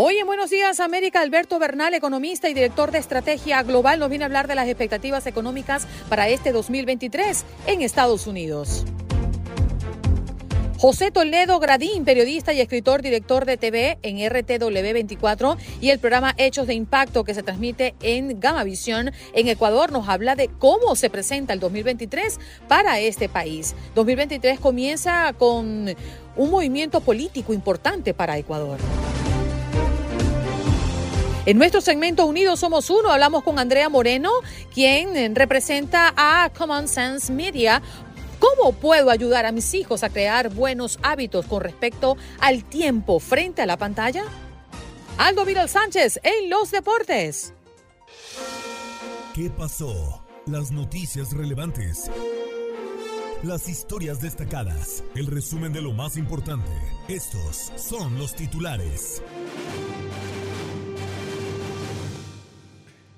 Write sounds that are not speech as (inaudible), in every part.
Hoy en Buenos Días América, Alberto Bernal, economista y director de estrategia global, nos viene a hablar de las expectativas económicas para este 2023 en Estados Unidos. José Toledo Gradín, periodista y escritor, director de TV en RTW24 y el programa Hechos de Impacto que se transmite en Gamavisión en Ecuador, nos habla de cómo se presenta el 2023 para este país. 2023 comienza con un movimiento político importante para Ecuador. En nuestro segmento Unidos Somos Uno hablamos con Andrea Moreno, quien representa a Common Sense Media. ¿Cómo puedo ayudar a mis hijos a crear buenos hábitos con respecto al tiempo frente a la pantalla? Aldo Vidal Sánchez en los deportes. ¿Qué pasó? Las noticias relevantes. Las historias destacadas. El resumen de lo más importante. Estos son los titulares.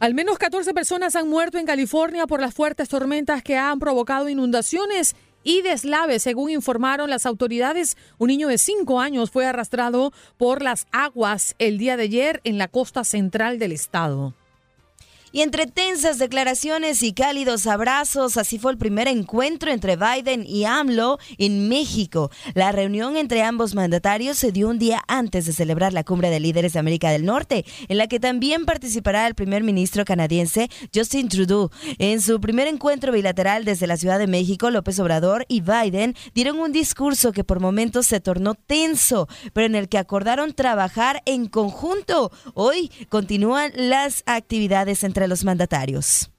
Al menos 14 personas han muerto en California por las fuertes tormentas que han provocado inundaciones y deslaves, según informaron las autoridades. Un niño de 5 años fue arrastrado por las aguas el día de ayer en la costa central del estado. Y entre tensas declaraciones y cálidos abrazos, así fue el primer encuentro entre Biden y AMLO en México. La reunión entre ambos mandatarios se dio un día antes de celebrar la cumbre de líderes de América del Norte, en la que también participará el primer ministro canadiense Justin Trudeau. En su primer encuentro bilateral desde la Ciudad de México, López Obrador y Biden dieron un discurso que por momentos se tornó tenso, pero en el que acordaron trabajar en conjunto. Hoy continúan las actividades entre los mandatarios.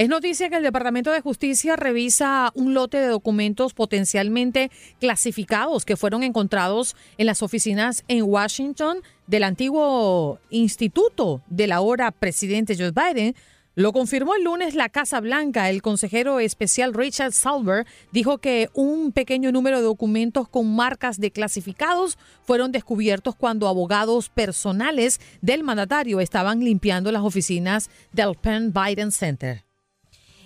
Es noticia que el Departamento de Justicia revisa un lote de documentos potencialmente clasificados que fueron encontrados en las oficinas en Washington del antiguo instituto del ahora presidente Joe Biden lo confirmó el lunes la Casa Blanca. El consejero especial Richard Salver dijo que un pequeño número de documentos con marcas de clasificados fueron descubiertos cuando abogados personales del mandatario estaban limpiando las oficinas del Penn Biden Center.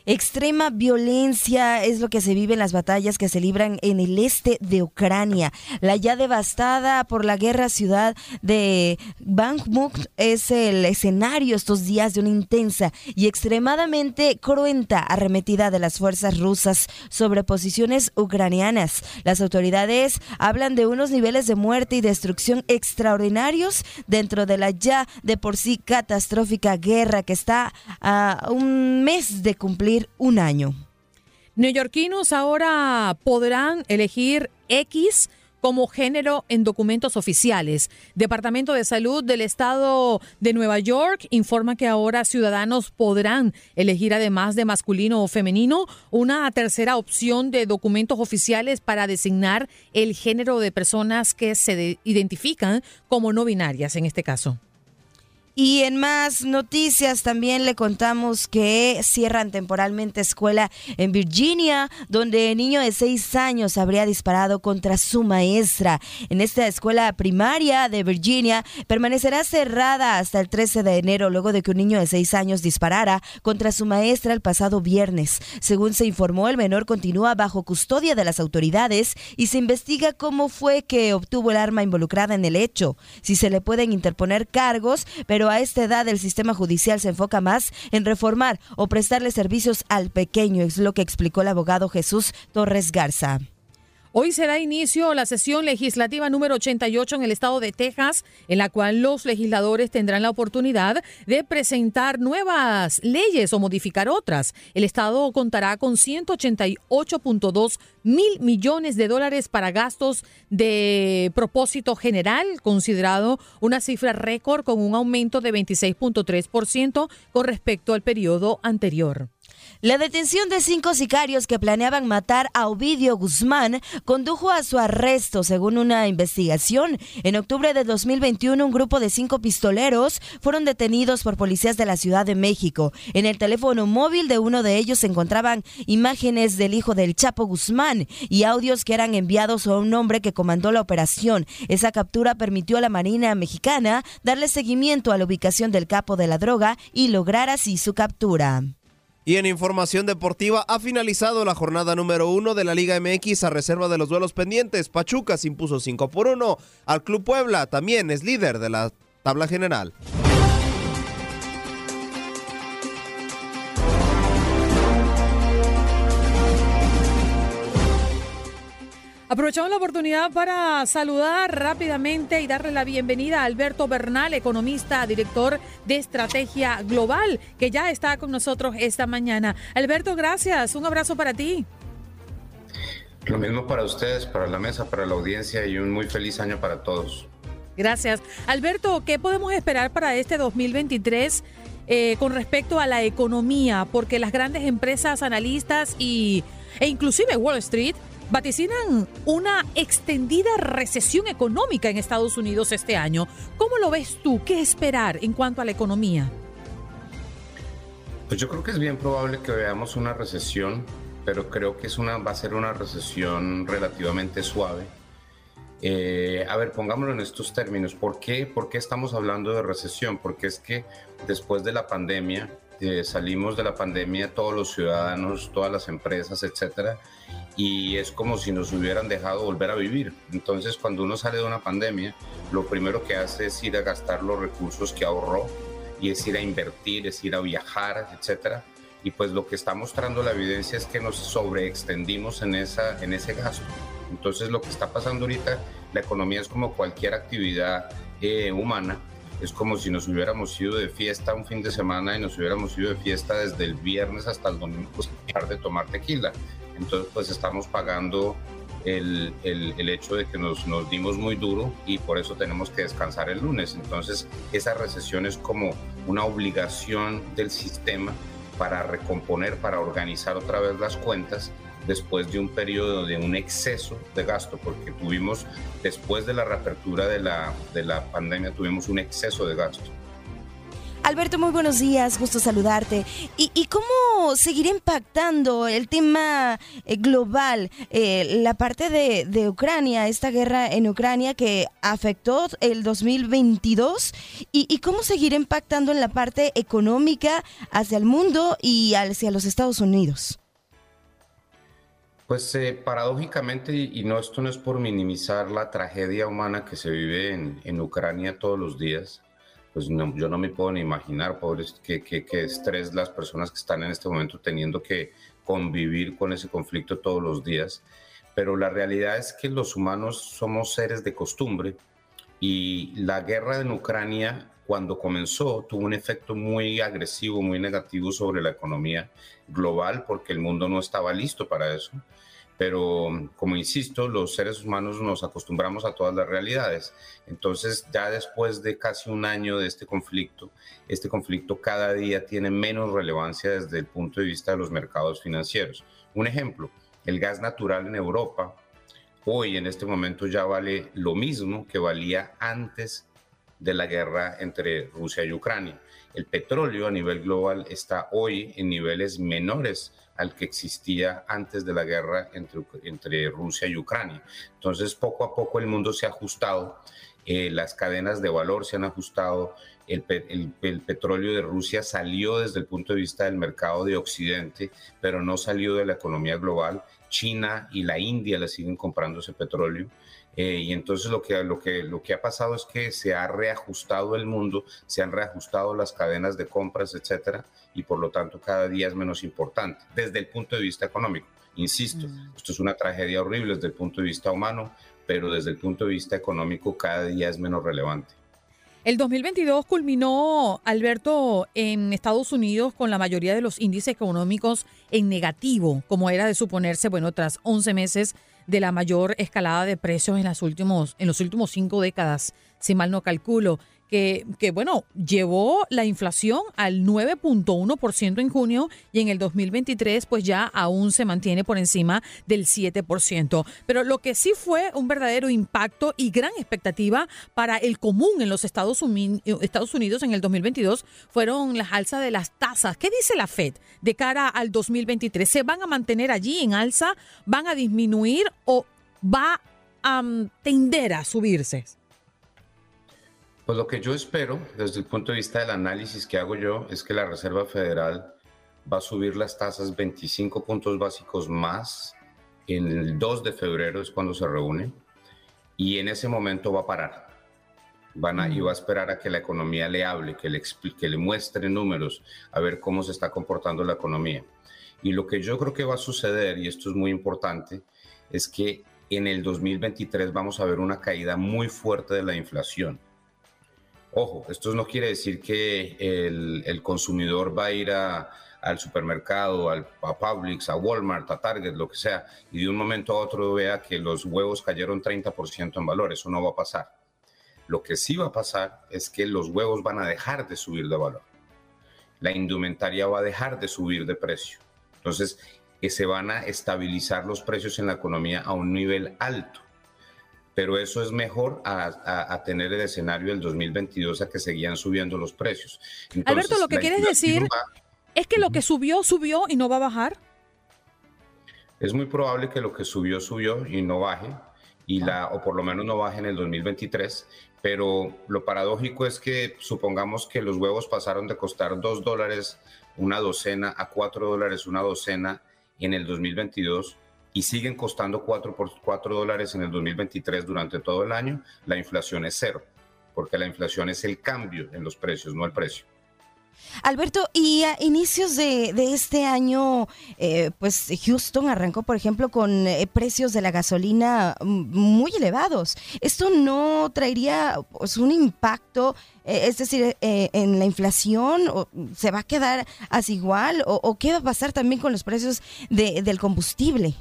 Extrema violencia es lo que se vive en las batallas que se libran en el este de Ucrania. La ya devastada por la guerra ciudad de Bakhmut es el escenario estos días de una intensa y extremadamente cruenta arremetida de las fuerzas rusas sobre posiciones ucranianas. Las autoridades hablan de unos niveles de muerte y destrucción extraordinarios dentro de la ya de por sí catastrófica guerra que está a un mes de cumplir un año. Neoyorquinos ahora podrán elegir X como género en documentos oficiales. Departamento de Salud del Estado de Nueva York informa que ahora ciudadanos podrán elegir, además de masculino o femenino, una tercera opción de documentos oficiales para designar el género de personas que se identifican como no binarias en este caso. Y en más noticias también le contamos que cierran temporalmente escuela en Virginia, donde el niño de seis años habría disparado contra su maestra. En esta escuela primaria de Virginia permanecerá cerrada hasta el 13 de enero luego de que un niño de seis años disparara contra su maestra el pasado viernes. Según se informó, el menor continúa bajo custodia de las autoridades y se investiga cómo fue que obtuvo el arma involucrada en el hecho, si se le pueden interponer cargos, pero a esta edad el sistema judicial se enfoca más en reformar o prestarle servicios al pequeño, es lo que explicó el abogado Jesús Torres Garza. Hoy se da inicio la sesión legislativa número 88 en el estado de Texas, en la cual los legisladores tendrán la oportunidad de presentar nuevas leyes o modificar otras. El estado contará con 188.2 mil millones de dólares para gastos de propósito general, considerado una cifra récord con un aumento de 26.3% con respecto al periodo anterior. La detención de cinco sicarios que planeaban matar a Ovidio Guzmán condujo a su arresto, según una investigación. En octubre de 2021, un grupo de cinco pistoleros fueron detenidos por policías de la Ciudad de México. En el teléfono móvil de uno de ellos se encontraban imágenes del hijo del Chapo Guzmán y audios que eran enviados a un hombre que comandó la operación. Esa captura permitió a la Marina mexicana darle seguimiento a la ubicación del capo de la droga y lograr así su captura. Y en información deportiva, ha finalizado la jornada número uno de la Liga MX a reserva de los duelos pendientes. Pachuca se impuso 5 por 1 al Club Puebla, también es líder de la tabla general. Aprovechamos la oportunidad para saludar rápidamente y darle la bienvenida a Alberto Bernal, economista, director de Estrategia Global, que ya está con nosotros esta mañana. Alberto, gracias. Un abrazo para ti. Lo mismo para ustedes, para la mesa, para la audiencia y un muy feliz año para todos. Gracias. Alberto, ¿qué podemos esperar para este 2023? Eh, con respecto a la economía, porque las grandes empresas, analistas y, e inclusive Wall Street vaticinan una extendida recesión económica en Estados Unidos este año. ¿Cómo lo ves tú? ¿Qué esperar en cuanto a la economía? Pues yo creo que es bien probable que veamos una recesión, pero creo que es una, va a ser una recesión relativamente suave. Eh, a ver, pongámoslo en estos términos. ¿Por qué? ¿Por qué estamos hablando de recesión? Porque es que después de la pandemia, eh, salimos de la pandemia todos los ciudadanos, todas las empresas, etcétera, y es como si nos hubieran dejado volver a vivir. Entonces, cuando uno sale de una pandemia, lo primero que hace es ir a gastar los recursos que ahorró y es ir a invertir, es ir a viajar, etcétera. Y pues lo que está mostrando la evidencia es que nos sobreextendimos en, esa, en ese gasto. Entonces, lo que está pasando ahorita, la economía es como cualquier actividad eh, humana, es como si nos hubiéramos ido de fiesta un fin de semana y nos hubiéramos ido de fiesta desde el viernes hasta el domingo sin dejar de tomar tequila. Entonces, pues estamos pagando el, el, hecho de que nos, nos, dimos muy duro y por eso tenemos que descansar el lunes. Entonces, esa recesión es como una obligación del sistema para recomponer, para organizar otra vez las cuentas después de un periodo de un exceso de gasto, porque tuvimos, después de la reapertura de la, de la pandemia, tuvimos un exceso de gasto. Alberto, muy buenos días, gusto saludarte. ¿Y, cómo seguirá impactando el tema eh, global, eh, la parte de, Ucrania, esta guerra en Ucrania que afectó el 2022? ¿Y, ¿Y cómo seguirá impactando en la parte económica hacia el mundo y hacia los Estados Unidos? Pues eh, paradójicamente, y no esto no es por minimizar la tragedia humana que se vive en, en Ucrania todos los días, pues yo no me puedo ni imaginar, pobres, qué, qué, qué estrés las personas que están en este momento teniendo que convivir con ese conflicto todos los días. Pero la realidad es que los humanos somos seres de costumbre y la guerra en Ucrania, cuando comenzó, tuvo un efecto muy agresivo, muy negativo sobre la economía global porque el mundo no estaba listo para eso pero como insisto, los seres humanos nos acostumbramos a todas las realidades. Entonces, ya después de casi un año de este conflicto, este conflicto cada día tiene menos relevancia desde el punto de vista de los mercados financieros. Un ejemplo, el gas natural en Europa hoy en este momento ya vale lo mismo que valía antes de la guerra entre Rusia y Ucrania. El petróleo a nivel global está hoy en niveles menores al que existía antes de la guerra entre, entre Rusia y Ucrania. Entonces, poco a poco el mundo se ha ajustado, eh, las cadenas de valor se han ajustado, el, el, petróleo de Rusia salió desde el punto de vista del mercado de Occidente, pero no salió de la economía global. China y la India le siguen comprando ese petróleo. Eh, y entonces lo que, lo, que, lo que ha pasado es que se ha reajustado el mundo, se han reajustado las cadenas de compras, etcétera, y por lo tanto cada día es menos importante desde el punto de vista económico. Insisto, mm. esto es una tragedia horrible desde el punto de vista humano, pero desde el punto de vista económico cada día es menos relevante. El 2022 culminó, Alberto, en Estados Unidos con la mayoría de los índices económicos en negativo, como era de suponerse, bueno, tras 11 meses de la mayor escalada de precios en, las últimos, en los últimos cinco décadas, si mal no calculo que, bueno, llevó la inflación al 9.1% en junio y en el 2023 pues ya aún se mantiene por encima del 7%. Pero lo que sí fue un verdadero impacto y gran expectativa para el común en los Estados Unidos en el 2022 fueron las alzas de las tasas. ¿Qué dice la Fed de cara al 2023? ¿Se van a mantener allí en alza? ¿Van a disminuir o va a mm, tender a subirse? Pues lo que yo espero desde el punto de vista del análisis que hago yo es que la Reserva Federal va a subir las tasas 25 puntos básicos más en el 2 de febrero es cuando se reúne y en ese momento va a parar. Van a, y va a esperar a que la economía le hable, que le, explique, que le muestre números, a ver cómo se está comportando la economía. Y lo que yo creo que va a suceder, y esto es muy importante, es que en el 2023 vamos a ver una caída muy fuerte de la inflación Ojo, esto no quiere decir que el, consumidor va a ir al supermercado, al, a Publix, a Walmart, a Target, lo que sea, y de un momento a otro vea que los huevos cayeron 30% en valor. Eso no va a pasar. Lo que sí va a pasar es que los huevos van a dejar de subir de valor. La indumentaria va a dejar de subir de precio. Entonces, que se van a estabilizar los precios en la economía a un nivel alto pero eso es mejor a, tener el escenario del 2022 a que seguían subiendo los precios. Alberto, lo que quieres decir es que lo que subió, subió y no va a bajar. Es muy probable que lo que subió, subió y no baje, y la, o por lo menos no baje en el 2023, pero lo paradójico es que supongamos que los huevos pasaron de costar 2 dólares una docena a 4 dólares una docena en el 2022 y siguen costando 4 por 4 dólares en el 2023 durante todo el año, la inflación es cero, porque la inflación es el cambio en los precios, no el precio. Alberto, y a inicios de, este año, eh, pues Houston arrancó, por ejemplo, con eh, precios de la gasolina muy elevados. ¿Esto no traería pues, un impacto, eh, es decir, en la inflación? ¿O ¿Se va a quedar así igual? ¿O, qué va a pasar también con los precios del combustible?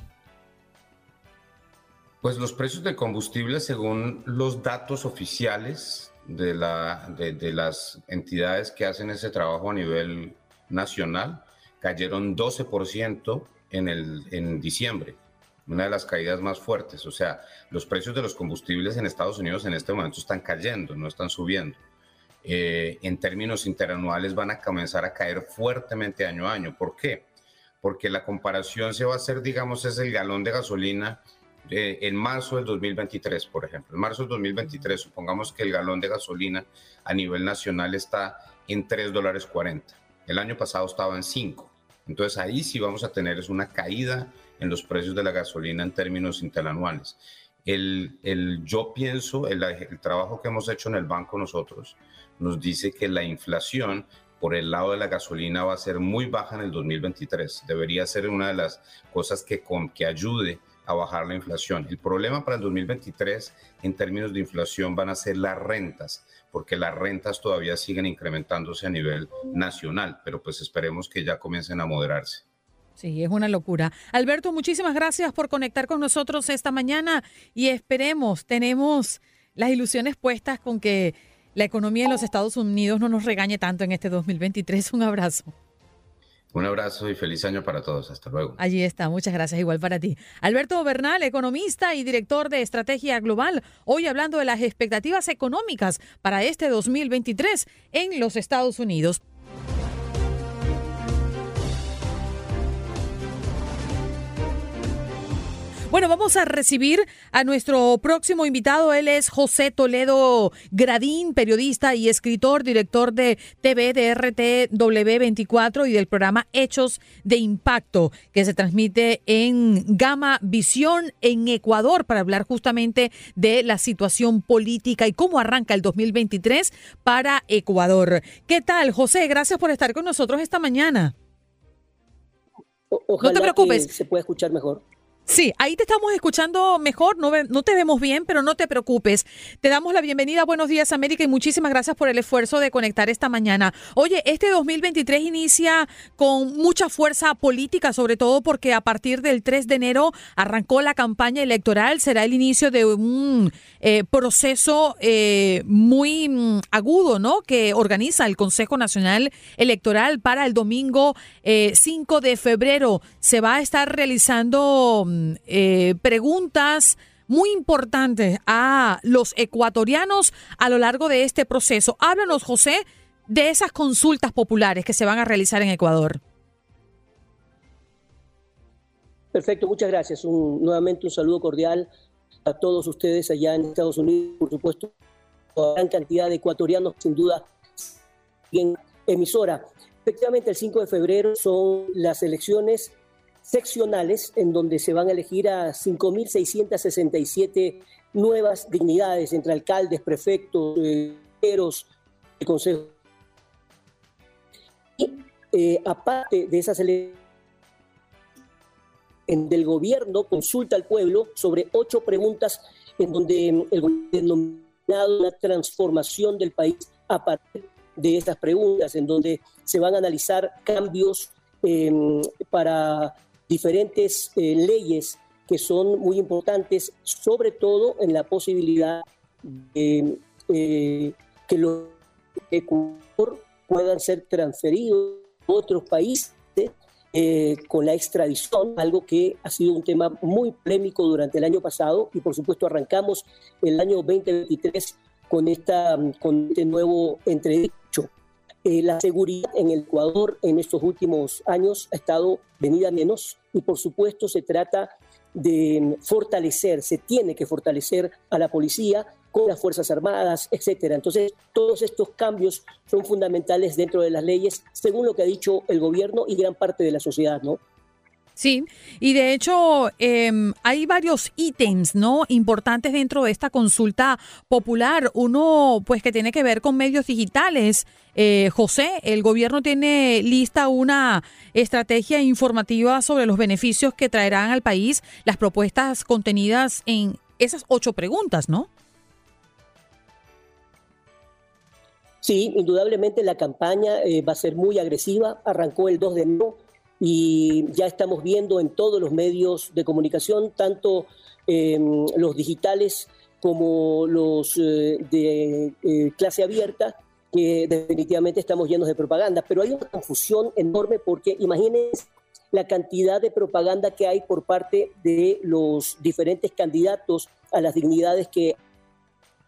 Pues los precios de combustible, según los datos oficiales de, las entidades que hacen ese trabajo a nivel nacional, cayeron 12% en, el, en diciembre, una de las caídas más fuertes. O sea, los precios de los combustibles en Estados Unidos en este momento están cayendo, no están subiendo. Eh, en términos interanuales van a comenzar a caer fuertemente año a año. ¿Por qué? Porque la comparación se va a hacer, digamos, es el galón de gasolina en marzo del 2023, por ejemplo. En marzo del 2023, supongamos que el galón de gasolina a nivel nacional está en 3 dólares 40. El año pasado estaba en 5. Entonces ahí sí vamos a tener es una caída en los precios de la gasolina en términos interanuales. El, el, yo pienso, el, el trabajo que hemos hecho en el banco nosotros nos dice que la inflación por el lado de la gasolina va a ser muy baja en el 2023. Debería ser una de las cosas que, con, que ayude a bajar la inflación. El problema para el 2023 en términos de inflación van a ser las rentas, porque las rentas todavía siguen incrementándose a nivel nacional, pero pues esperemos que ya comiencen a moderarse. Sí, es una locura. Alberto, muchísimas gracias por conectar con nosotros esta mañana y esperemos, tenemos las ilusiones puestas con que la economía en los Estados Unidos no nos regañe tanto en este 2023. Un abrazo. Un abrazo y feliz año para todos. Hasta luego. Allí está. Muchas gracias. Igual para ti. Alberto Bernal, economista y director de Estrategia Global, hoy hablando de las expectativas económicas para este 2023 en los Estados Unidos. Bueno, vamos a recibir a nuestro próximo invitado. Él es José Toledo Gradín, periodista y escritor, director de TV de RTW24 y del programa Hechos de Impacto, que se transmite en Gama Visión en Ecuador para hablar justamente de la situación política y cómo arranca el 2023 para Ecuador. ¿Qué tal, José? Gracias por estar con nosotros esta mañana. no te preocupes. se puede escuchar mejor. Sí, ahí te estamos escuchando mejor, no, no te vemos bien, pero no te preocupes. Te damos la bienvenida Buenos Días América y muchísimas gracias por el esfuerzo de conectar esta mañana. Oye, este 2023 inicia con mucha fuerza política, sobre todo porque a partir del 3 de enero arrancó la campaña electoral, será el inicio de un eh, proceso eh, muy mm, agudo, ¿no? Que organiza el Consejo Nacional Electoral para el domingo 5 eh, de febrero. Se va a estar realizando eh, preguntas muy importantes a los ecuatorianos a lo largo de este proceso. Háblanos, José, de esas consultas populares que se van a realizar en Ecuador. Perfecto, muchas gracias. nuevamente un saludo cordial a todos ustedes allá en Estados Unidos, por supuesto, a gran cantidad de ecuatorianos, sin duda, en emisora. Efectivamente, el 5 de febrero son las elecciones seccionales en donde se van a elegir a 5.667 nuevas dignidades entre alcaldes, prefectos, eh, el consejo. Y eh, aparte de esas elecciones, del gobierno consulta al pueblo sobre ocho preguntas en donde el gobierno ha una transformación del país a partir de esas preguntas, en donde se van a analizar cambios em, para diferentes eh, leyes que son muy importantes, sobre todo en la posibilidad de eh, que los Ecuador puedan ser transferidos a otros países eh, con la extradición, algo que ha sido un tema muy polémico durante el año pasado y por supuesto arrancamos el año 2023 con, esta, con este nuevo entredicho. Eh, la seguridad en el Ecuador en estos últimos años ha estado venida menos y por supuesto se trata de fortalecer, se tiene que fortalecer a la policía con las Fuerzas Armadas, etcétera. Entonces, todos estos cambios son fundamentales dentro de las leyes, según lo que ha dicho el gobierno y gran parte de la sociedad, ¿no? Sí, y de hecho em, hay varios ítems, ¿no? Importantes dentro de esta consulta popular. Uno, pues, que tiene que ver con medios digitales. Eh, José, el gobierno tiene lista una estrategia informativa sobre los beneficios que traerán al país las propuestas contenidas en esas ocho preguntas, ¿no? Sí, indudablemente la campaña eh, va a ser muy agresiva. Arrancó el 2 de enero y ya estamos viendo en todos los medios de comunicación, tanto em, los digitales como los eh, de eh, clase abierta, que definitivamente estamos llenos de propaganda. Pero hay una confusión enorme porque imagínense la cantidad de propaganda que hay por parte de los diferentes candidatos a las dignidades que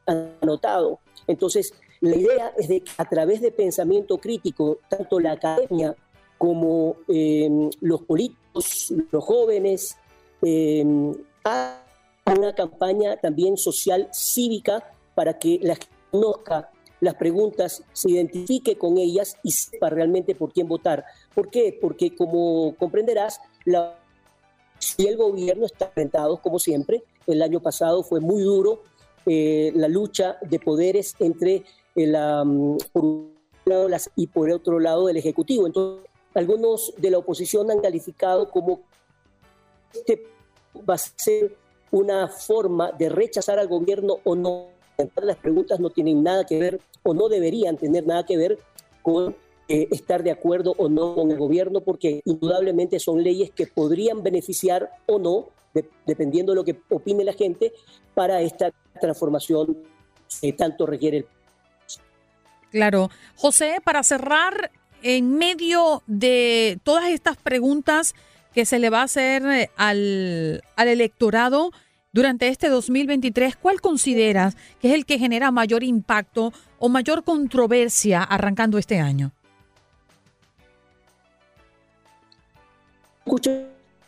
han anotado. Entonces, la idea es de que a través de pensamiento crítico, tanto la academia como eh, los políticos, los jóvenes, eh, una campaña también social cívica para que la gente conozca las preguntas, se identifique con ellas y sepa realmente por quién votar. ¿Por qué? Porque como comprenderás, la, si el gobierno está enfrentado, como siempre, el año pasado fue muy duro eh, la lucha de poderes entre la, mm, por un lado las, y por otro lado el Ejecutivo. Entonces, algunos de la oposición han calificado como este va a ser una forma de rechazar al gobierno o no. Las preguntas no tienen nada que ver o no deberían tener nada que ver con eh, estar de acuerdo o no con el gobierno, porque indudablemente son leyes que podrían beneficiar o no, dependiendo de lo que opine la gente, para esta transformación que tanto requiere el Claro. José, para cerrar, en medio de todas estas preguntas que se le va a hacer eh, al, electorado durante este 2023, ¿cuál consideras que es el que genera mayor impacto o mayor controversia arrancando este año?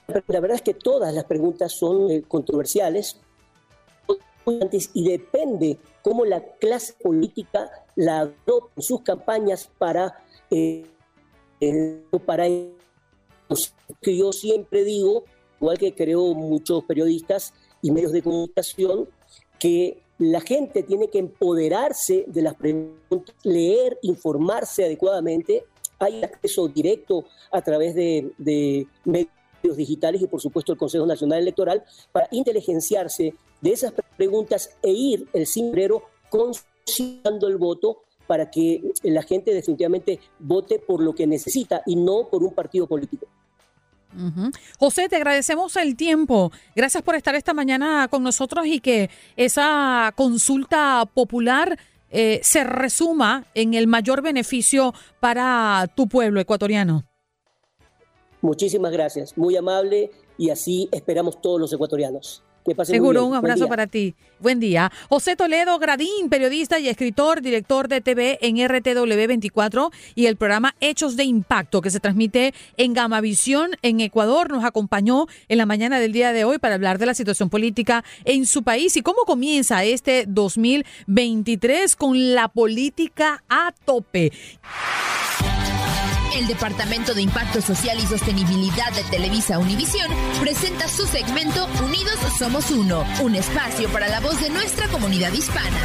La verdad es que todas las preguntas son eh, controversiales y depende cómo la clase política la adopta en sus campañas para, eh, para que yo siempre digo, igual que creo muchos periodistas y medios de comunicación, que la gente tiene que empoderarse de las preguntas, leer, informarse adecuadamente. Hay acceso directo a través de, medios digitales y por supuesto el Consejo Nacional Electoral para inteligenciarse de esas preguntas e ir el cimbrero conciliando el voto para que la gente definitivamente vote por lo que necesita y no por un partido político. José, te agradecemos el tiempo. Gracias por estar esta mañana con nosotros y que esa consulta popular eh, se resuma en el mayor beneficio para tu pueblo ecuatoriano. Muchísimas gracias, muy amable y así esperamos todos los ecuatorianos. Seguro, un abrazo para ti. Buen día. José Toledo Gradín, periodista y escritor, director de TV en RTW 24 y el programa Hechos de Impacto que se transmite en Gamavisión en Ecuador, nos acompañó en la mañana del día de hoy para hablar de la situación política en su país y cómo comienza este 2023 con la política a tope. El Departamento de Impacto Social y Sostenibilidad de Televisa Univisión presenta su segmento Unidos Somos Uno, un espacio para la voz de nuestra comunidad hispana.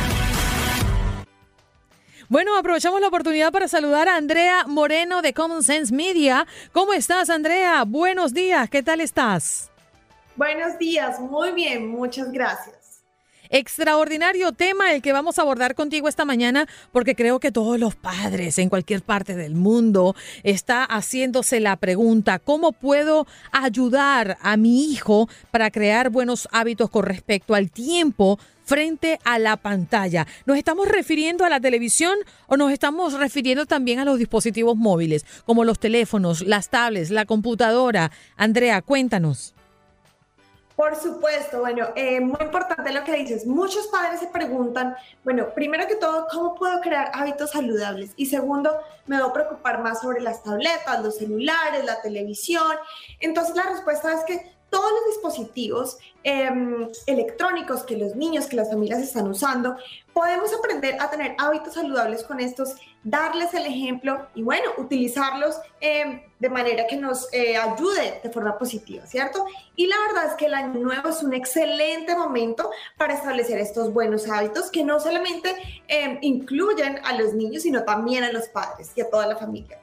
Bueno, aprovechamos la oportunidad para saludar a Andrea Moreno de Common Sense Media. ¿Cómo estás, Andrea? Buenos días, ¿qué tal estás? Buenos días, muy bien, muchas gracias. Extraordinario tema el que vamos a abordar contigo esta mañana porque creo que todos los padres en cualquier parte del mundo está haciéndose la pregunta, ¿cómo puedo ayudar a mi hijo para crear buenos hábitos con respecto al tiempo frente a la pantalla. ¿Nos estamos refiriendo a la televisión o nos estamos refiriendo también a los dispositivos móviles, como los teléfonos, las tablets, la computadora? Andrea, cuéntanos. Por supuesto, bueno, eh, muy importante lo que dices. Muchos padres se preguntan, bueno, primero que todo, ¿cómo puedo crear hábitos saludables? Y segundo, me debo preocupar más sobre las tabletas, los celulares, la televisión. Entonces la respuesta es que todos los dispositivos em, electrónicos que los niños, que las familias están usando, podemos aprender a tener hábitos saludables con estos, darles el ejemplo y bueno, utilizarlos em, de manera que nos eh, ayude de forma positiva, ¿cierto? Y la verdad es que el año nuevo es un excelente momento para establecer estos buenos hábitos que no solamente em, incluyen a los niños, sino también a los padres y a toda la familia.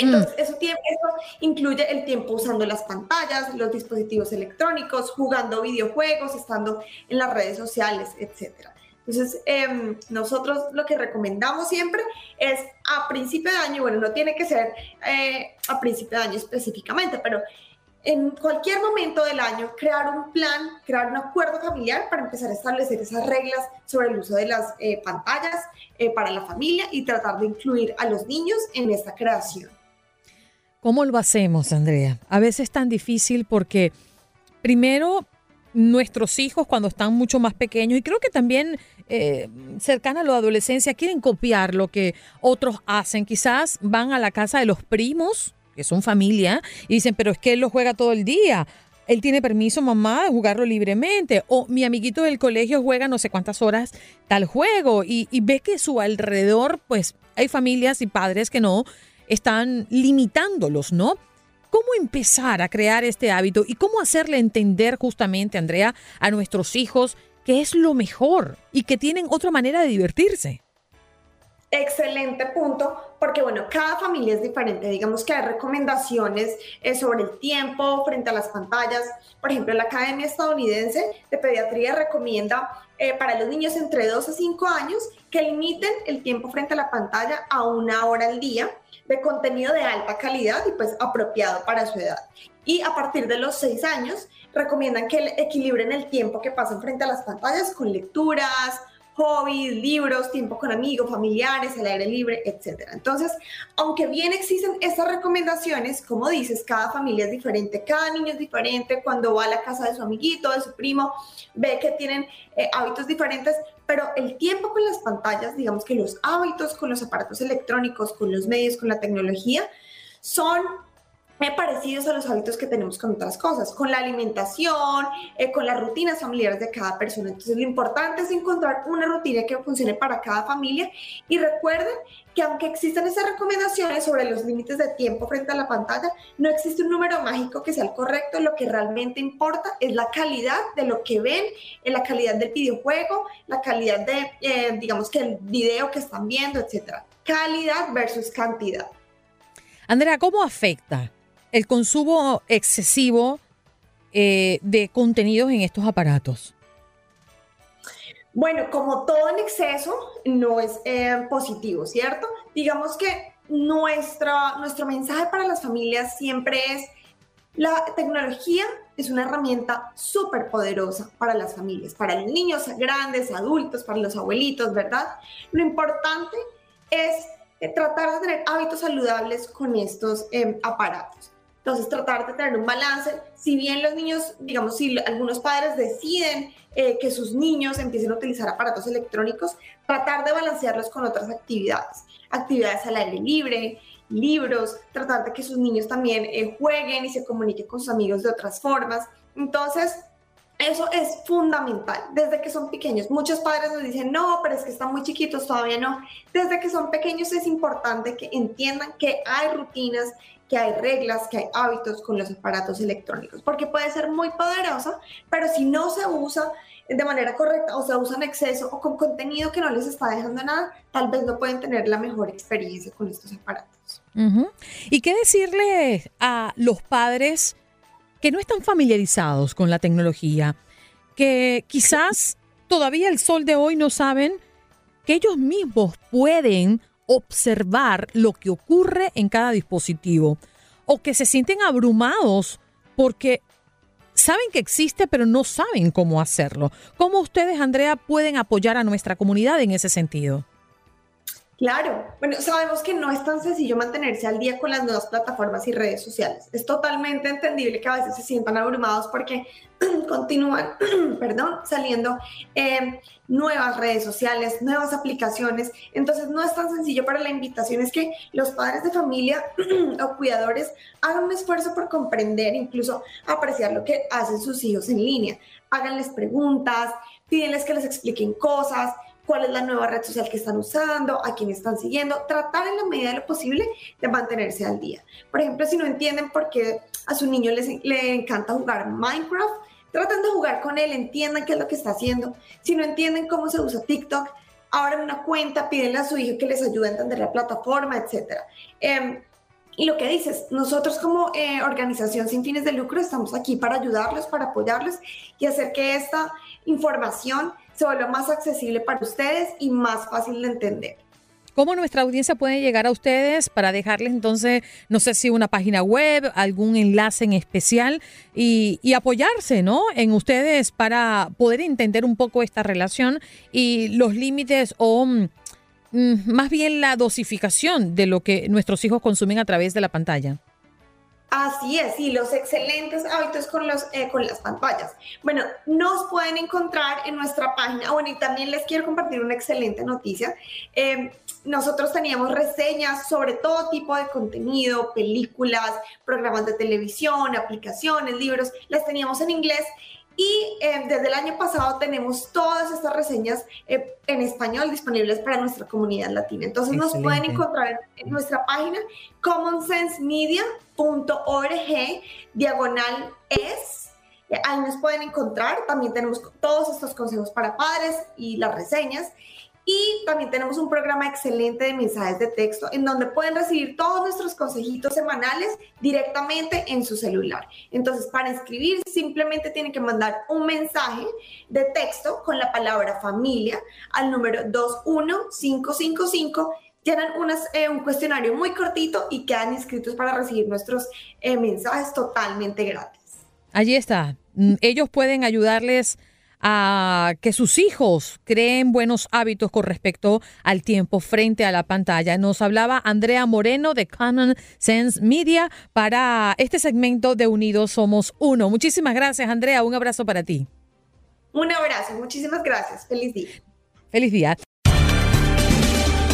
Entonces, mm. eso, eso, incluye el tiempo usando las pantallas, los dispositivos electrónicos, jugando videojuegos, estando en las redes sociales, etc. Entonces, em, nosotros lo que recomendamos siempre es a principio de año, bueno, no tiene que ser eh, a principio de año específicamente, pero en cualquier momento del año crear un plan, crear un acuerdo familiar para empezar a establecer esas reglas sobre el uso de las eh, pantallas eh, para la familia y tratar de incluir a los niños en esta creación. ¿Cómo lo hacemos, Andrea? A veces es tan difícil porque primero nuestros hijos cuando están mucho más pequeños y creo que también eh, cercana a la adolescencia quieren copiar lo que otros hacen. Quizás van a la casa de los primos, que son familia, y dicen, pero es que él lo juega todo el día. Él tiene permiso, mamá, de jugarlo libremente. O mi amiguito del colegio juega no sé cuántas horas tal juego y, y ve que su alrededor, pues hay familias y padres que no están limitándolos, ¿no? ¿Cómo empezar a crear este hábito y cómo hacerle entender justamente, Andrea, a nuestros hijos que es lo mejor y que tienen otra manera de divertirse? Excelente punto, porque bueno, cada familia es diferente. Digamos que hay recomendaciones eh, sobre el tiempo frente a las pantallas. Por ejemplo, la Academia Estadounidense de Pediatría recomienda eh, para los niños entre 2 a 5 años que limiten el tiempo frente a la pantalla a una hora al día de contenido de alta calidad y pues apropiado para su edad. Y a partir de los seis años recomiendan que equilibren el tiempo que pasan frente a las pantallas con lecturas, hobbies, libros, tiempo con amigos, familiares, el aire libre, etc. Entonces, aunque bien existen estas recomendaciones, como dices, cada familia es diferente, cada niño es diferente, cuando va a la casa de su amiguito, de su primo, ve que tienen eh, hábitos diferentes, pero el tiempo con las pantallas, digamos que los hábitos con los aparatos electrónicos, con los medios, con la tecnología, son parecidos a los hábitos que tenemos con otras cosas, con la alimentación, eh, con las rutinas familiares de cada persona. Entonces, lo importante es encontrar una rutina que funcione para cada familia y recuerden que aunque existen esas recomendaciones sobre los límites de tiempo frente a la pantalla, no existe un número mágico que sea el correcto. Lo que realmente importa es la calidad de lo que ven, la calidad del videojuego, la calidad de, eh, digamos que el video que están viendo, etcétera. Calidad versus cantidad. Andrea, ¿cómo afecta el consumo excesivo eh, de contenidos en estos aparatos? Bueno, como todo en exceso no es eh, positivo, ¿cierto? Digamos que nuestro mensaje para las familias siempre es, la tecnología es una herramienta súper poderosa para las familias, para niños grandes, adultos, para los abuelitos, ¿verdad? Lo importante es eh, tratar de tener hábitos saludables con estos aparatos. Entonces, tratar de tener un balance. Si bien los niños, digamos, si algunos padres deciden eh, que sus niños empiecen a utilizar aparatos electrónicos, tratar de balancearlos con otras actividades. Actividades al aire libre, libros, tratar de que sus niños también eh, jueguen y se comuniquen con sus amigos de otras formas. Entonces, eso es fundamental desde que son pequeños. Muchos padres nos dicen, no, pero es que están muy chiquitos, todavía no. Desde que son pequeños es importante que entiendan que hay rutinas, que hay reglas, que hay hábitos con los aparatos electrónicos, porque puede ser muy poderosa, pero si no se usa de manera correcta o se usa en exceso o con contenido que no les está dejando nada, tal vez no pueden tener la mejor experiencia con estos aparatos. ¿Y qué decirle a los padres que no están familiarizados con la tecnología, que quizás todavía el sol de hoy no saben que ellos mismos pueden observar lo que ocurre en cada dispositivo o que se sienten abrumados porque saben que existe pero no saben cómo hacerlo. ¿Cómo ustedes, Andrea, pueden apoyar a nuestra comunidad en ese sentido? Claro, bueno, sabemos que no es tan sencillo mantenerse al día con las nuevas plataformas y redes sociales. Es totalmente entendible que a veces se sientan abrumados porque (clears throat) continúan, (clears throat) perdón, saliendo eh, nuevas redes sociales, nuevas aplicaciones. Entonces no es tan sencillo, pero la invitación es que los padres de familia (clears throat) o cuidadores hagan un esfuerzo por comprender, incluso apreciar lo que hacen sus hijos en línea. Háganles preguntas, pídenles que les expliquen cosas cuál es la nueva red social que están usando, a quién están siguiendo, tratar en la medida de lo posible de mantenerse al día. Por ejemplo, si no entienden por qué a su niño le encanta jugar Minecraft, traten de jugar con él, entiendan qué es lo que está haciendo. Si no entienden cómo se usa TikTok, abran una cuenta, pídenle a su hijo que les ayude a entender la plataforma, etc. Em, y lo que dices, nosotros como eh, organización sin fines de lucro estamos aquí para ayudarlos, para apoyarlos y hacer que esta información se vuelva más accesible para ustedes y más fácil de entender. ¿Cómo nuestra audiencia puede llegar a ustedes para dejarles entonces, no sé si una página web, algún enlace en especial y, apoyarse ¿no? en ustedes para poder entender un poco esta relación y los límites o mm, mm, más bien la dosificación de lo que nuestros hijos consumen a través de la pantalla? Así es, y los excelentes hábitos con, los, eh, con las pantallas. Bueno, nos pueden encontrar en nuestra página. Bueno, y también les quiero compartir una excelente noticia. Eh, nosotros teníamos reseñas sobre todo tipo de contenido, películas, programas de televisión, aplicaciones, libros. Las teníamos en inglés y eh, desde el año pasado tenemos todas estas reseñas eh, en español disponibles para nuestra comunidad latina. Entonces nos pueden encontrar en, nuestra página commonsensemedia.org diagonal es. Ahí nos pueden encontrar. También tenemos todos estos consejos para padres y las reseñas. Y también tenemos un programa excelente de mensajes de texto en donde pueden recibir todos nuestros consejitos semanales directamente en su celular. Entonces, para escribir simplemente tienen que mandar un mensaje de texto con la palabra familia al número 21555 llenan eh, un cuestionario muy cortito y quedan inscritos para recibir nuestros eh, mensajes totalmente gratis. Allí está. Mm, ellos pueden ayudarles a que sus hijos creen buenos hábitos con respecto al tiempo frente a la pantalla. Nos hablaba Andrea Moreno de Common Sense Media para este segmento de Unidos Somos Uno. Muchísimas gracias, Andrea. Un abrazo para ti. Un abrazo. Muchísimas gracias. Feliz día. Feliz día.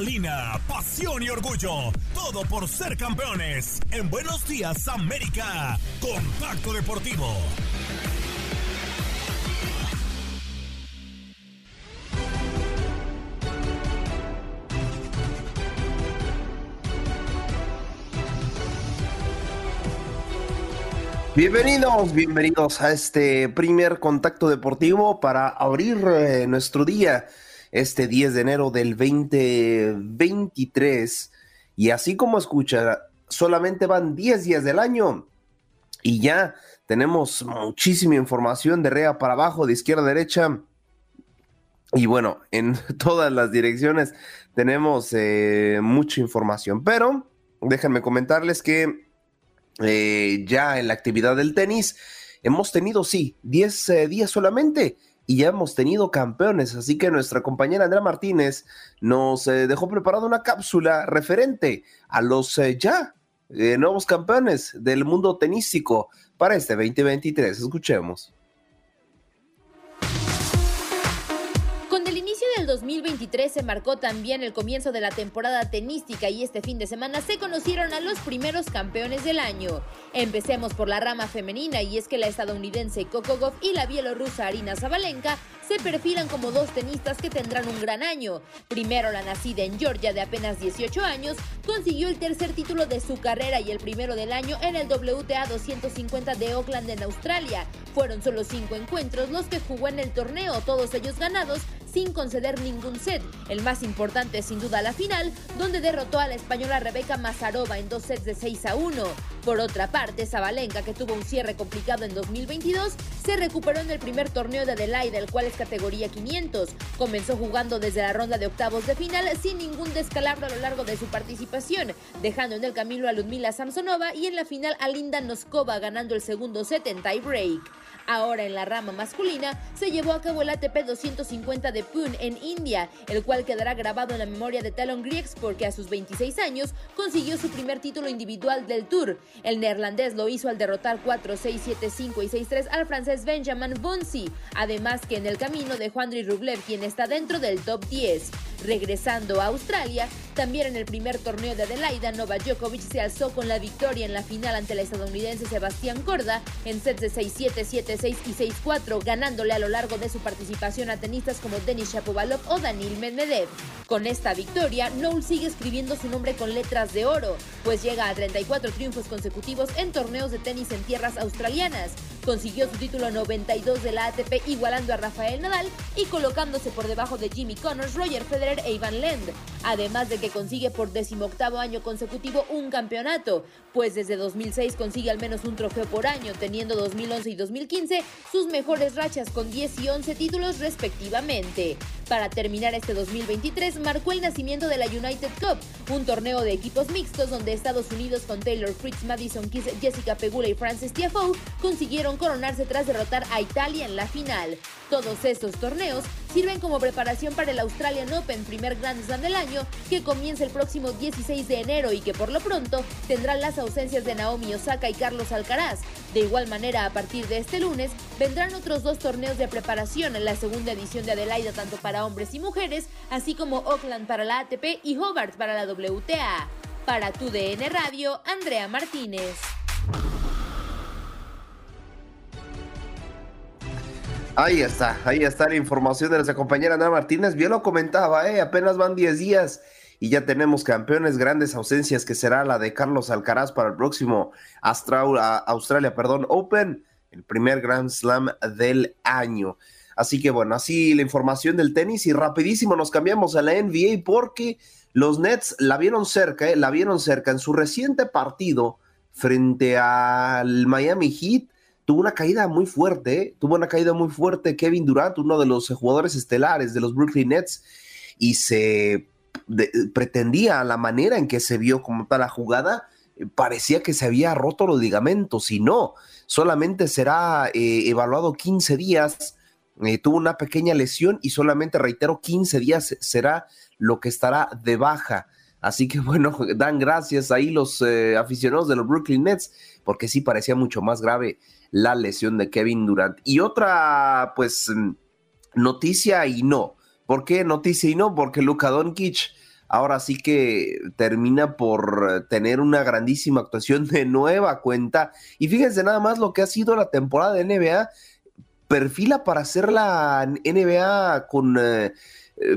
Adrenalina, pasión y orgullo. Todo por ser campeones. En Buenos Días América. Contacto Deportivo. Bienvenidos, bienvenidos a este primer contacto deportivo para abrir eh, nuestro día, este 10 de enero del 2023. Y así como escucha, solamente van 10 días del año y ya tenemos muchísima información de rea para abajo, de izquierda a derecha. Y bueno, en (laughs) todas las direcciones tenemos eh, mucha información, pero déjenme comentarles que eh, ya en la actividad del tenis, hemos tenido, sí, 10 eh, días solamente y ya hemos tenido campeones. Así que nuestra compañera Andrea Martínez nos eh, dejó preparada una cápsula referente a los ya nuevos campeones del mundo tenístico para este 2023. Escuchemos. 2023 se marcó también el comienzo de la temporada tenística y este fin de semana se conocieron a los primeros campeones del año. Empecemos por la rama femenina y es que la estadounidense Coco Goff y la bielorrusa Arina Zabalenka se perfilan como dos tenistas que tendrán un gran año. Primero la nacida en Georgia de apenas 18 años consiguió el tercer título de su carrera y el primero del año en el WTA 250 de Auckland en Australia. Fueron solo cinco encuentros los que jugó en el torneo, todos ellos ganados sin conceder ningún set. El más importante sin duda la final, donde derrotó a la española Rebeca Mazarova en dos sets de 6 a 1. Por otra parte, Zabalenka, que tuvo un cierre complicado en 2022, se recuperó en el primer torneo de Adelaide, el cual es categoría 500. Comenzó jugando desde la ronda de octavos de final sin ningún descalabro a lo largo de su participación, dejando en el camino a Ludmila Samsonova y en la final a Linda Noskova ganando el segundo set en tiebreak. Ahora en la rama masculina se llevó a cabo el ATP 250 de Pune en India, el cual quedará grabado en la memoria de Talon Griegs porque a sus 26 años consiguió su primer título individual del Tour. El neerlandés lo hizo al derrotar 4, 6, 7, 5 y 6, 3 al francés Benjamin Bonsi, además que en el camino de Juan Rublev, quien está dentro del top 10. Regresando a Australia, también en el primer torneo de Adelaida, Novak Djokovic se alzó con la victoria en la final ante el estadounidense Sebastián Corda en sets de 6-7, 7-6 y 6-4, ganándole a lo largo de su participación a tenistas como Denis Shapovalov o Daniil Medvedev. Con esta victoria, Noel sigue escribiendo su nombre con letras de oro, pues llega a 34 triunfos consecutivos en torneos de tenis en tierras australianas. Consiguió su título 92 de la ATP igualando a Rafael Nadal y colocándose por debajo de Jimmy Connors, Roger Federer e Ivan Lend. Además de que consigue por decimoctavo año consecutivo un campeonato, pues desde 2006 consigue al menos un trofeo por año, teniendo 2011 y 2015 sus mejores rachas con 10 y 11 títulos respectivamente. Para terminar este 2023 marcó el nacimiento de la United Cup, un torneo de equipos mixtos donde Estados Unidos con Taylor Fritz, Madison Keys, Jessica Pegula y Francis Tiafoe consiguieron coronarse tras derrotar a Italia en la final. Todos estos torneos sirven como preparación para el Australian Open, primer Grand Slam del año, que comienza el próximo 16 de enero y que por lo pronto tendrán las ausencias de Naomi Osaka y Carlos Alcaraz. De igual manera, a partir de este lunes, vendrán otros dos torneos de preparación en la segunda edición de Adelaida, tanto para hombres y mujeres, así como Oakland para la ATP y Hobart para la WTA. Para tu DN Radio, Andrea Martínez. Ahí está, ahí está la información de nuestra compañera Ana Martínez. Bien lo comentaba, ¿eh? apenas van 10 días y ya tenemos campeones, grandes ausencias que será la de Carlos Alcaraz para el próximo Australia, perdón, Open, el primer Grand Slam del año. Así que bueno, así la información del tenis y rapidísimo nos cambiamos a la NBA porque los Nets la vieron cerca, ¿eh? la vieron cerca en su reciente partido frente al Miami Heat tuvo una caída muy fuerte, ¿eh? tuvo una caída muy fuerte Kevin Durant, uno de los jugadores estelares de los Brooklyn Nets, y se pretendía la manera en que se vio como tal la jugada, parecía que se había roto los ligamentos y no, solamente será eh, evaluado 15 días. Eh, tuvo una pequeña lesión y solamente, reitero, 15 días será lo que estará de baja. Así que (laughs) bueno, dan gracias ahí los eh, aficionados de los Brooklyn Nets, porque sí parecía mucho más grave la lesión de Kevin Durant. Y otra, pues, mm, noticia y no. ¿Por qué noticia y no? Porque Luka Doncic ahora sí que termina por tener una grandísima actuación de nueva cuenta. Y fíjense nada más lo que ha sido la temporada de NBA. Perfila para hacer la NBA con eh,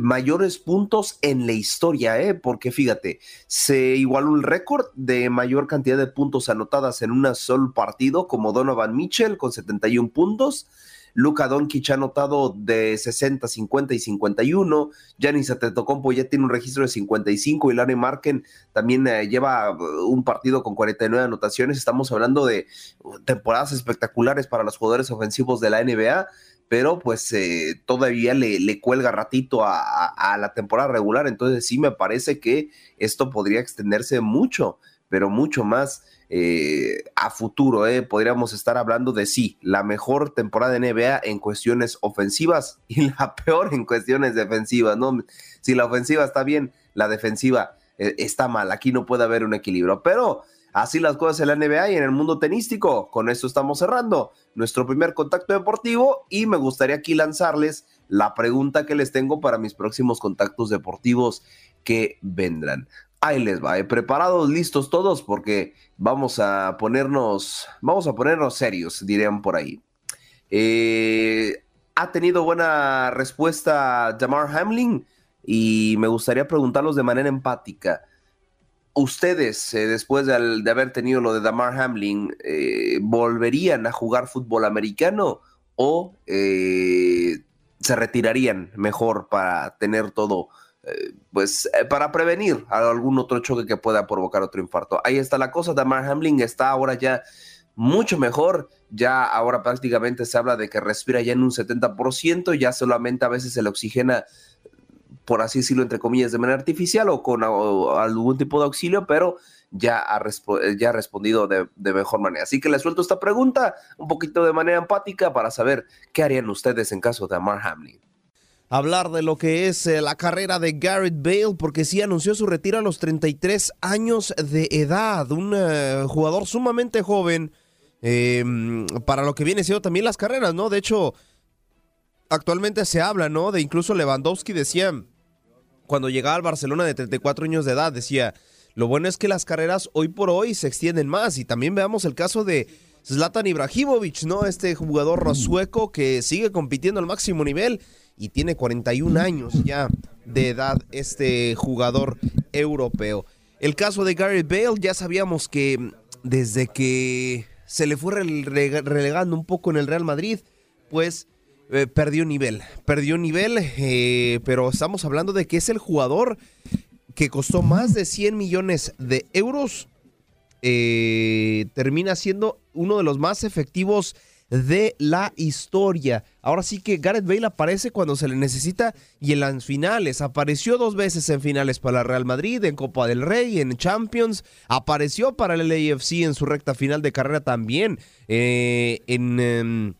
mayores puntos en la historia, ¿eh? porque fíjate, se igualó el récord de mayor cantidad de puntos anotadas en un solo partido como Donovan Mitchell con 71 puntos. Luka Doncic ha anotado de 60, 50 y 51. Giannis Antetokounmpo ya tiene un registro de 55 y Larry Marken también eh, lleva uh, un partido con 49 anotaciones. Estamos hablando de temporadas espectaculares para los jugadores ofensivos de la NBA pero pues eh, todavía le, cuelga ratito a, la temporada regular, entonces sí me parece que esto podría extenderse mucho, pero mucho más. Eh, a futuro. Eh. Podríamos estar hablando de sí, la mejor temporada de NBA en cuestiones ofensivas (laughs) y la peor en cuestiones defensivas. ¿no? Si la ofensiva está bien, la defensiva eh, está mal. Aquí no puede haber un equilibrio. Pero así las cosas en la NBA y en el mundo tenístico. Con esto estamos cerrando nuestro primer contacto deportivo y me gustaría aquí lanzarles la pregunta que les tengo para mis próximos contactos deportivos que vendrán ahí les va, eh, preparados, listos todos, porque vamos a ponernos, vamos a ponernos serios, dirían por ahí. Eh, ha tenido buena respuesta Jamar Hamlin y me gustaría preguntarlos de manera empática. ¿Ustedes, eh, después de, haber tenido lo de Damar Hamlin, volverían a jugar fútbol americano o se retirarían mejor para tener todo pues eh, para prevenir algún otro choque que pueda provocar otro infarto. Ahí está la cosa, Damar Hamlin está ahora ya mucho mejor, ya ahora prácticamente se habla de que respira ya en un 70%, ya solamente a veces se le oxigena, por así decirlo, entre comillas, de manera artificial o con algún tipo de auxilio, pero ya ha, ya ha respondido de, mejor manera. Así que le suelto esta pregunta un poquito de manera empática para saber qué harían ustedes en caso de Damar Hamlin hablar de lo que es eh, la carrera de Garrett Bale, porque sí anunció su retiro a los 33 años de edad, un eh, jugador sumamente joven em, para lo que viene siendo también las carreras, ¿no? De hecho, actualmente se habla, ¿no? De incluso Lewandowski decía, cuando llegaba al Barcelona de 34 años de edad, decía, lo bueno es que las carreras hoy por hoy se extienden más y también veamos el caso de... Zlatan Ibrahimovic, ¿no? Este jugador sueco que sigue compitiendo al máximo nivel y tiene 41 años ya de edad este jugador europeo. El caso de Gary Bale, ya sabíamos que desde que se le fue relegando un poco en el Real Madrid, pues eh, perdió nivel, perdió nivel, eh, pero estamos hablando de que es el jugador que costó más de 100 millones de euros, eh, termina siendo uno de los más efectivos de la historia. Ahora sí que Gareth Bale aparece cuando se le necesita y en las finales. Apareció dos veces en finales para Real Madrid, en Copa del Rey, en Champions. Apareció para el LAFC en su recta final de carrera también. Eh, en em,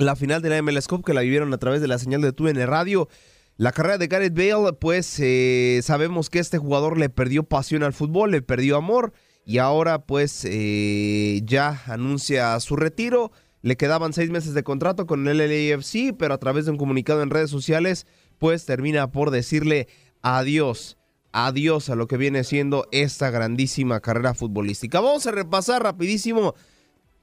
la final de la MLS Cup que la vivieron a través de la señal de TUN Radio. La carrera de Gareth Bale, pues eh, sabemos que este jugador le perdió pasión al fútbol, le perdió amor y ahora pues eh, ya anuncia su retiro. Le quedaban seis meses de contrato con el LAFC, pero a través de un comunicado en redes sociales, pues termina por decirle adiós, adiós a lo que viene siendo esta grandísima carrera futbolística. Vamos a repasar rapidísimo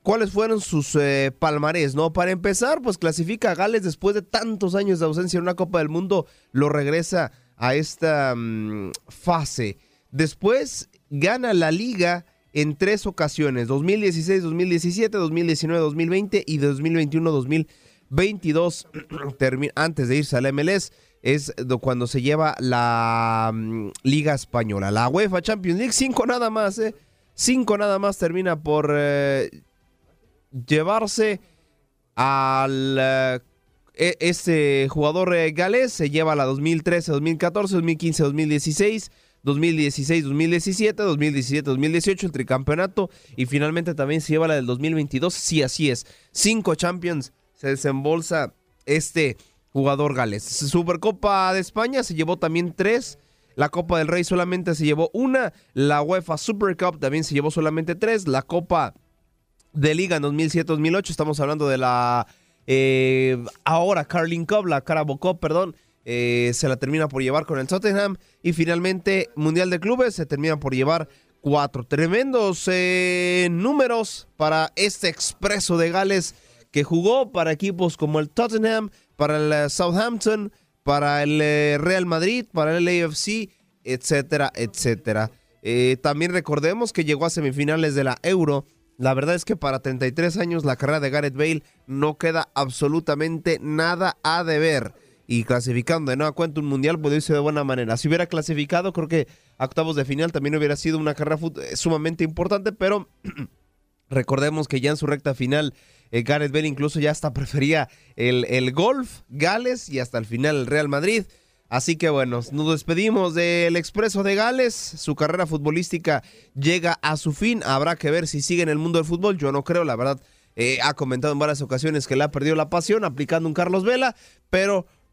cuáles fueron sus eh, palmarés, ¿no? Para empezar, pues clasifica a Gales después de tantos años de ausencia en una Copa del Mundo, lo regresa a esta mm, fase. Después gana la liga en tres ocasiones, 2016, 2017, 2019, 2020 y 2021, 2022, (clears throat) antes de irse al MLS, es cuando se lleva la mm, Liga Española. La UEFA Champions League, cinco nada más, ¿eh? Cinco nada más termina por eh, llevarse al... Eh, este jugador galés se lleva la 2013, 2014, 2015, 2016, 2016-2017, 2017-2018, el tricampeonato y finalmente también se lleva la del 2022. Sí, así es. Cinco Champions se desembolsa este jugador Gales. Supercopa de España se llevó también tres. La Copa del Rey solamente se llevó una. La UEFA Super Cup también se llevó solamente tres. La Copa de Liga en 2007-2008, estamos hablando de la eh, ahora Carling Cup, la Carabao Cup, perdón, eh, se la termina por llevar con el Tottenham. Y finalmente, Mundial de Clubes se termina por llevar cuatro. Tremendos eh, números para este expreso de Gales que jugó para equipos como el Tottenham, para el Southampton, para el Real Madrid, para el AFC, etcétera, etcétera. también recordemos que llegó a semifinales de la Euro. La verdad es que para 33 años la carrera de Gareth Bale no queda absolutamente nada a deber y clasificando de nueva cuenta un mundial puede irse de buena manera. Si hubiera clasificado, creo que octavos de final también hubiera sido una carrera eh, sumamente importante, pero (clears throat) recordemos que ya en su recta final eh, Gareth Bale incluso ya hasta prefería el, el golf, Gales y hasta el final el Real Madrid. Así que bueno, nos despedimos del Expreso de Gales. Su carrera futbolística llega a su fin. Habrá que ver si sigue en el mundo del fútbol. Yo no creo, la verdad. Eh, ha comentado en varias ocasiones que le ha perdido la pasión aplicando un Carlos Vela, pero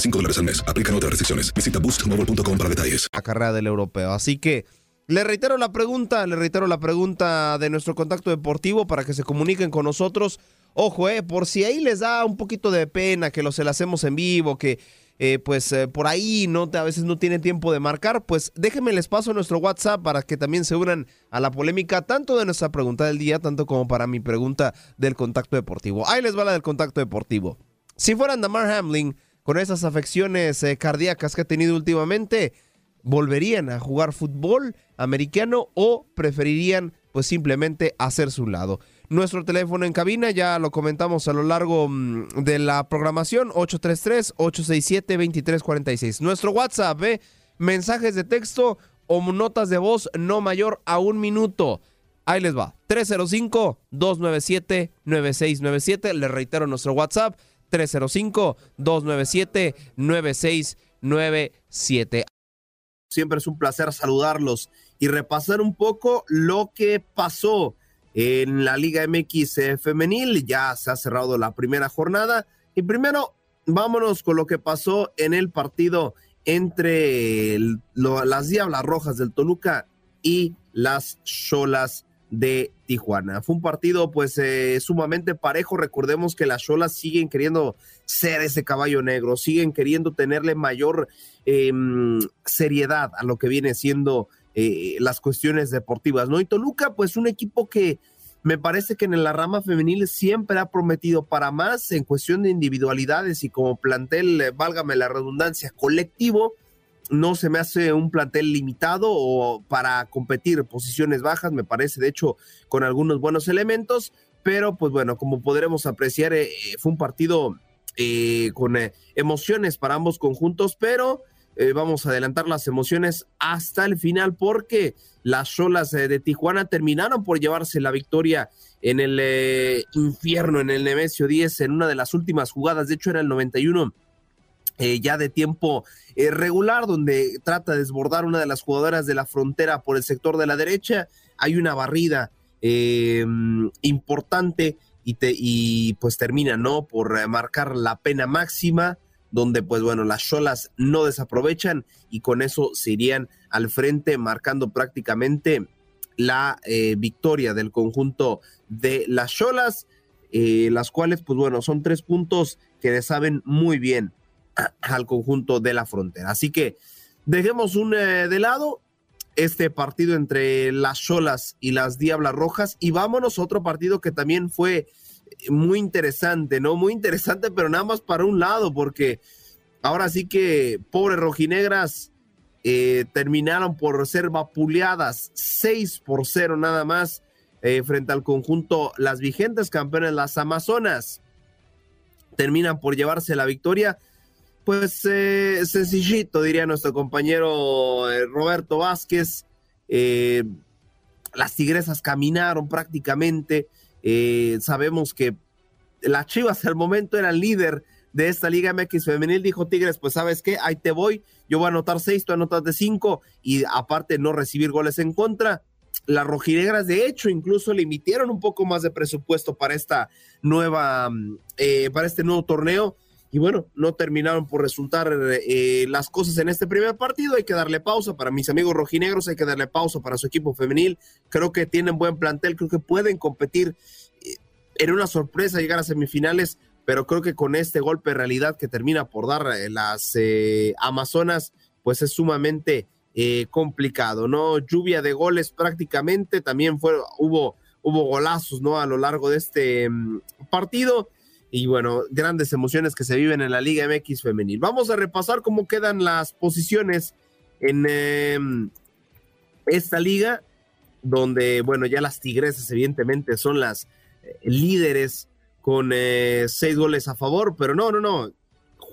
25 dólares al mes. Aplican otras restricciones. Visita boostmobile.com para detalles. La carrera del europeo. Así que le reitero la pregunta, le reitero la pregunta de nuestro contacto deportivo para que se comuniquen con nosotros. Ojo, eh, por si ahí les da un poquito de pena que lo se la hacemos en vivo, que eh, pues eh, por ahí no a veces no tiene tiempo de marcar, pues déjenme les paso nuestro WhatsApp para que también se unan a la polémica tanto de nuestra pregunta del día, tanto como para mi pregunta del contacto deportivo. Ahí les va la del contacto deportivo. Si fueran Damar Hamlin, con esas afecciones eh, cardíacas que ha tenido últimamente, volverían a jugar fútbol americano o preferirían pues simplemente hacerse un lado. Nuestro teléfono en cabina ya lo comentamos a lo largo mm, de la programación 833-867-2346. Nuestro WhatsApp, ¿eh? mensajes de texto o notas de voz no mayor a un minuto. Ahí les va, 305-297-9697. Les reitero nuestro WhatsApp, 305-297-9697. Siempre es un placer saludarlos y repasar un poco lo que pasó en la Liga MX femenil. Ya se ha cerrado la primera jornada. Y primero, vámonos con lo que pasó en el partido entre las Diablas Rojas del Toluca y las Cholas de Tijuana. Fue un partido pues eh, sumamente parejo. Recordemos que las Cholas siguen queriendo ser ese caballo negro, siguen queriendo tenerle mayor em, seriedad a lo que viene siendo eh, las cuestiones deportivas, ¿no? Y Toluca pues un equipo que me parece que en la rama femenil siempre ha prometido para más en cuestión de individualidades y como plantel, eh, válgame la redundancia, colectivo no se me hace un plantel limitado o para competir posiciones bajas, me parece de hecho con algunos buenos elementos, pero pues bueno, como podremos apreciar, eh, fue un partido eh, con eh, emociones para ambos conjuntos, pero vamos a adelantar las emociones hasta el final porque las olas de Tijuana terminaron por llevarse la victoria en el infierno, en el Nemesio 10, en una de las últimas jugadas, de hecho era el 91 eh, ya de tiempo eh, regular, donde trata de desbordar una de las jugadoras de la frontera por el sector de la derecha. Hay una barrida eh, importante y, te, y pues termina, ¿no? Por marcar la pena máxima, donde pues bueno, las cholas no desaprovechan y con eso se irían al frente, marcando prácticamente la victoria del conjunto de las cholas, las cuales pues bueno, son tres puntos que saben muy bien al conjunto de la frontera. Así que dejemos un eh, de lado este partido entre las Cholas y las Diablas Rojas y vámonos a otro partido que también fue muy interesante, ¿no? Muy interesante, pero nada más para un lado, porque ahora sí que, pobre rojinegras, eh, terminaron por ser vapuleadas 6 por 0 nada más eh, frente al conjunto las vigentes campeones, las Amazonas. Terminan por llevarse la victoria. Pues eh, sencillito, diría nuestro compañero Roberto Vázquez. las tigresas caminaron prácticamente. sabemos que las Chivas al momento eran líder de esta Liga MX femenil, dijo Tigres, pues sabes qué, ahí te voy, yo voy a anotar seis, tú anotas de cinco y aparte no recibir goles en contra. Las rojinegras, de hecho, incluso le emitieron un poco más de presupuesto para esta nueva, mm, eh, para este nuevo torneo. Y bueno, no terminaron por resultar eh, las cosas en este primer partido. Hay que darle pausa para mis amigos rojinegros, hay que darle pausa para su equipo femenil. Creo que tienen buen plantel, creo que pueden competir eh, en una sorpresa, llegar a semifinales pero creo que con este golpe de realidad que termina por dar eh, las eh, Amazonas, pues es sumamente eh, complicado, ¿no? Lluvia de goles prácticamente, también fue, hubo, hubo golazos, ¿no? A lo largo de este mm, partido. Y bueno, grandes emociones que se viven en la Liga MX femenil. Vamos a repasar cómo quedan las posiciones en em, esta liga, donde, bueno, ya las tigresas evidentemente son las líderes con eh, seis goles a favor, pero no, no, no.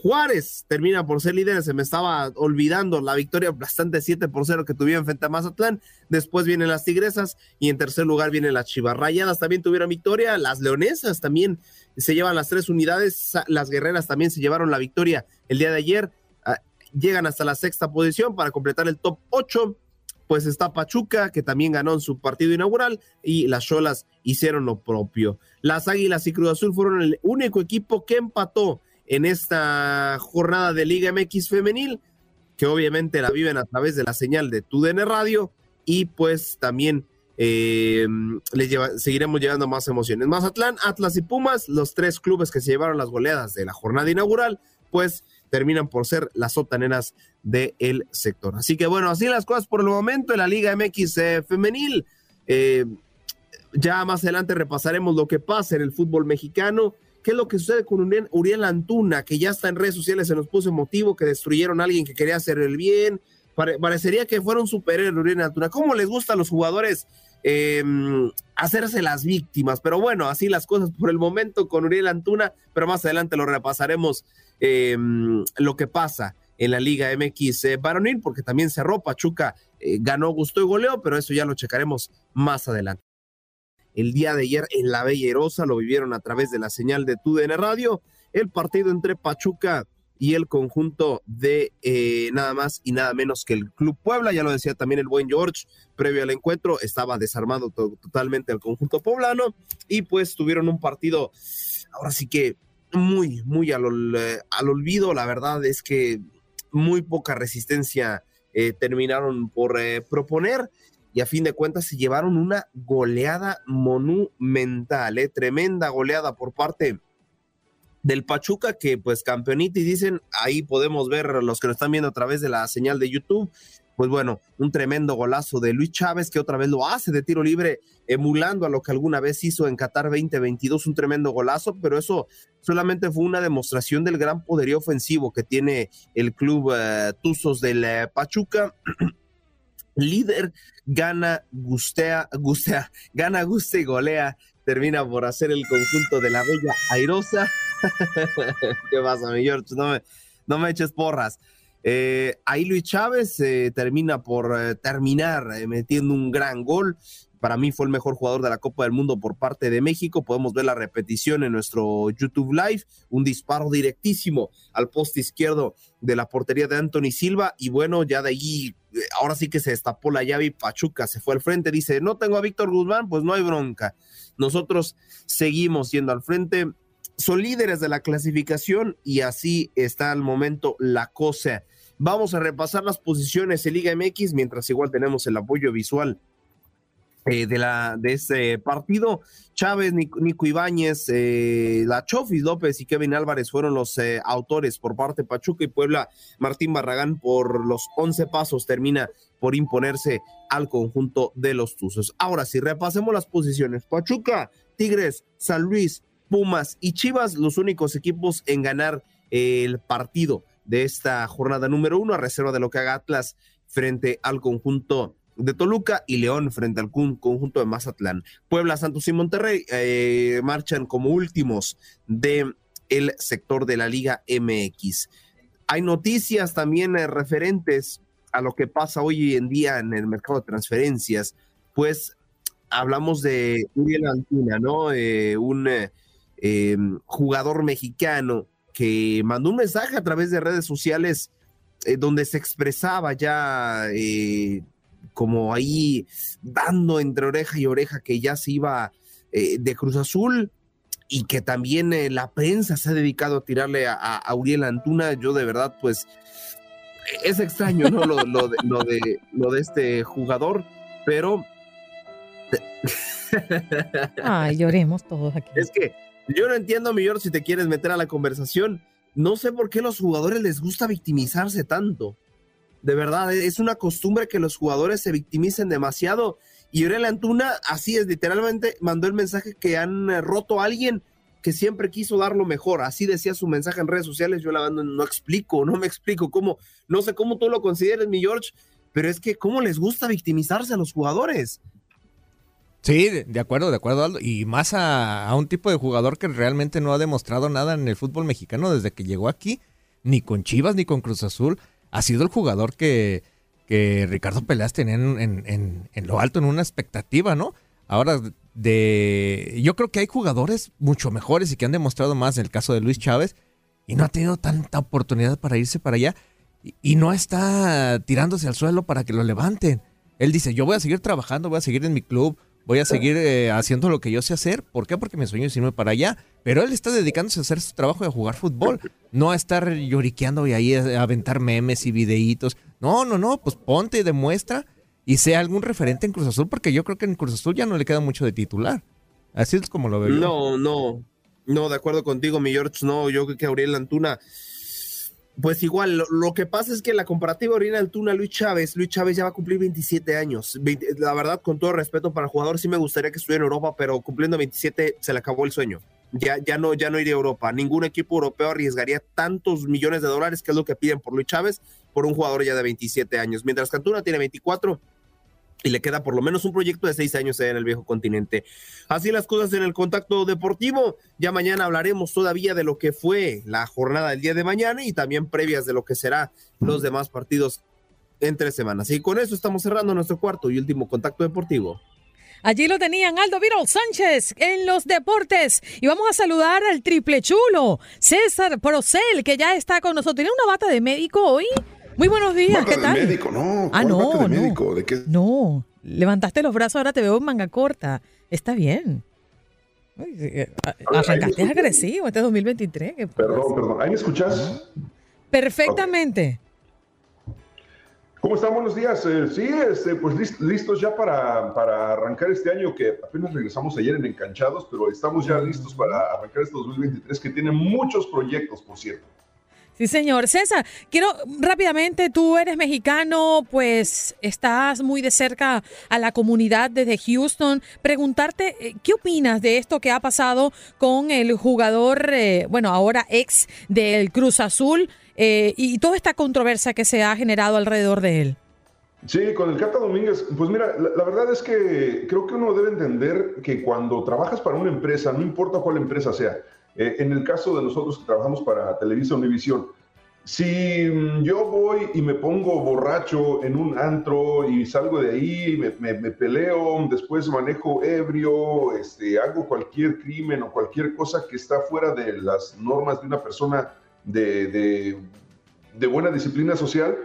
Juárez termina por ser líder, se me estaba olvidando la victoria bastante 7 por 0 que tuvieron frente a Mazatlán. Después vienen las Tigresas y en tercer lugar vienen las Chivas Rayadas. También tuvieron victoria. Las Leonesas también se llevan las tres unidades. Las Guerreras también se llevaron la victoria el día de ayer. Ah, llegan hasta la sexta posición para completar el top 8 pues está Pachuca, que también ganó en su partido inaugural, y las Cholas hicieron lo propio. Las Águilas y Cruz Azul fueron el único equipo que empató en esta jornada de Liga MX femenil, que obviamente la viven a través de la señal de TUDN Radio, y pues también eh, les seguiremos llevando más emociones. Mazatlán, Atlas y Pumas, los tres clubes que se llevaron las goleadas de la jornada inaugural, pues terminan por ser las sotaneras del sector. Así que bueno, así las cosas por el momento en la Liga MX eh, femenil. Eh, ya más adelante repasaremos lo que pasa en el fútbol mexicano. ¿Qué es lo que sucede con Uriel Antuna, que ya está en redes sociales, se nos puso emotivo, que destruyeron a alguien que quería hacer el bien? parecería que fuera un superhéroe Uriel Antuna. ¿Cómo les gusta a los jugadores eh, hacerse las víctimas? Pero bueno, así las cosas por el momento con Uriel Antuna, pero más adelante lo repasaremos Em, lo que pasa en la Liga MX eh, porque también cerró, Pachuca eh, ganó, gustó y goleó, pero eso ya lo checaremos más adelante. El día de ayer en la Bella Erosa lo vivieron a través de la señal de TUDN Radio, el partido entre Pachuca y el conjunto de eh, nada más y nada menos que el Club Puebla, ya lo decía también el buen George, previo al encuentro estaba desarmado totalmente el conjunto poblano y pues tuvieron un partido, ahora sí que muy, muy al, al olvido. La verdad es que muy poca resistencia eh, terminaron por eh, proponer y a fin de cuentas se llevaron una goleada monumental, eh, tremenda goleada por parte del Pachuca que pues campeonita y dicen ahí podemos ver los que lo están viendo a través de la señal de YouTube pues bueno, un tremendo golazo de Luis Chávez que otra vez lo hace de tiro libre, emulando a lo que alguna vez hizo en Qatar 2022, un tremendo golazo, pero eso solamente fue una demostración del gran poderío ofensivo que tiene el club uh, Tuzos del uh, Pachuca. (clears throat) Líder, gana, gustea, gustea, gana, guste y golea, termina por hacer el conjunto de la bella airosa. (laughs) ¿Qué pasa, mi George? No me, no me eches porras. Eh, ahí Luis Chávez eh, termina por eh, terminar metiendo un gran gol. Para mí fue el mejor jugador de la Copa del Mundo por parte de México. Podemos ver la repetición en nuestro YouTube Live. Un disparo directísimo al poste izquierdo de la portería de Anthony Silva. Y bueno, ya de ahí, ahora sí que se destapó la llave y Pachuca se fue al frente. Dice, no tengo a Víctor Guzmán, pues no hay bronca. Nosotros seguimos yendo al frente son líderes de la clasificación y así está al momento la cosa. Vamos a repasar las posiciones en Liga MX, mientras igual tenemos el apoyo visual eh, de, la, de este partido. Chávez, Nico, Ibáñez, eh, La López y Kevin Álvarez fueron los eh, autores por parte de Pachuca y Puebla. Martín Barragán por los 11 pasos termina por imponerse al conjunto de los Tuzos. Ahora sí, repasemos las posiciones. Pachuca, Tigres, San Luis, Pumas y Chivas, los únicos equipos en ganar el partido de esta jornada número uno, a reserva de lo que haga Atlas frente al conjunto de Toluca y León frente al conjunto de Mazatlán. Puebla, Santos y Monterrey eh, marchan como últimos de el sector de la Liga MX. Hay noticias también eh, referentes a lo que pasa hoy en día en el mercado de transferencias, pues hablamos de Uriel Antuna, ¿no? Eh, un em, jugador mexicano que mandó un mensaje a través de redes sociales donde se expresaba ya como ahí dando entre oreja y oreja que ya se iba eh, de Cruz Azul y que también eh, la prensa se ha dedicado a tirarle a, Uriel Antuna, yo de verdad pues es extraño, ¿no? Lo, de, lo, de, lo de este jugador, pero... (laughs) Ay, lloremos todos aquí. Es que yo no entiendo, Millor, si te quieres meter a la conversación. No sé por qué a los jugadores les gusta victimizarse tanto. De verdad, es una costumbre que los jugadores se victimicen demasiado. Y Uriel Antuna, así es, literalmente mandó el mensaje que han eh, roto a alguien que siempre quiso dar lo mejor. Así decía su mensaje en redes sociales. Yo la no explico, (laughs) no me explico cómo, no sé cómo tú lo consideres, mi George, pero es que cómo les gusta victimizarse a los jugadores. Sí, de acuerdo, de acuerdo, Aldo. Y más a, a, un tipo de jugador que realmente no ha demostrado nada en el fútbol mexicano desde que llegó aquí, ni con Chivas ni con Cruz Azul ha sido el jugador que, que Ricardo Peleas tenía en, lo alto, en una expectativa, ¿no? Ahora, de yo creo que hay jugadores mucho mejores y que han demostrado más en el caso de Luis Chávez y no ha tenido tanta oportunidad para irse para allá y, y no está tirándose al suelo para que lo levanten. Él dice, yo voy a seguir trabajando, voy a seguir en mi club, voy a seguir eh, haciendo lo que yo sé hacer. ¿Por qué? Porque mi sueño es irme para allá. Pero él está dedicándose a hacer su trabajo de jugar fútbol, no a estar lloriqueando y ahí a aventar memes y videitos. No, no, no, pues ponte y demuestra y sea algún referente en Cruz Azul, porque yo creo que en Cruz Azul ya no le queda mucho de titular. Así es como lo veo. No, no, no, de acuerdo contigo, mi George, no, yo creo que Auriel Antuna pues igual, lo, que pasa es que la comparativa Orina Altuna Luis Chávez, Luis Chávez ya va a cumplir 27 años. la verdad, con todo respeto para el jugador, sí me gustaría que estuviera en Europa, pero cumpliendo 27 se le acabó el sueño. Ya, ya, no, ya no iría a Europa. Ningún equipo europeo arriesgaría tantos millones de dólares, que es lo que piden por Luis Chávez, por un jugador ya de 27 años. Mientras que Antuna tiene 24, y le queda por lo menos un proyecto de seis años en el viejo continente. Así las cosas en el contacto deportivo. Ya mañana hablaremos todavía de lo que fue la jornada del día de mañana y también previas de lo que será los demás partidos en tres semanas. Y con eso estamos cerrando nuestro cuarto y último contacto deportivo. Allí lo tenían Aldo Virol Sánchez en los deportes. Y vamos a saludar al triple chulo, César Procel, que ya está con nosotros. ¿Tiene una bata de médico hoy? Muy buenos días, ¿qué tal? médico, no. Ah, no, de no. médico? ¿De qué? No, levantaste los brazos, ahora te veo en manga corta. Está bien. Arrancaste agresivo este 2023. Perdón, perdón. ¿Ahí me escuchas? Perfectamente. ¿Cómo están? Buenos días. Eh, sí, este, pues listos ya para, para, arrancar este año que apenas regresamos ayer en Encanchados, pero estamos ya listos para arrancar este 2023 que tiene muchos proyectos, por cierto. Sí, señor. César, quiero rápidamente, tú eres mexicano, pues estás muy de cerca a la comunidad desde Houston. Preguntarte, eh, ¿qué opinas de esto que ha pasado con el jugador, eh, bueno, ahora ex del Cruz Azul eh, y toda esta controversia que se ha generado alrededor de él? Sí, con el Cata Domínguez, pues mira, la, verdad es que creo que uno debe entender que cuando trabajas para una empresa, no importa cuál empresa sea, eh, en el caso de nosotros que trabajamos para Televisa Univisión, si yo voy y me pongo borracho en un antro y salgo de ahí, me, me, peleo, después manejo ebrio, este, hago cualquier crimen o cualquier cosa que está fuera de las normas de una persona de, de, de buena disciplina social,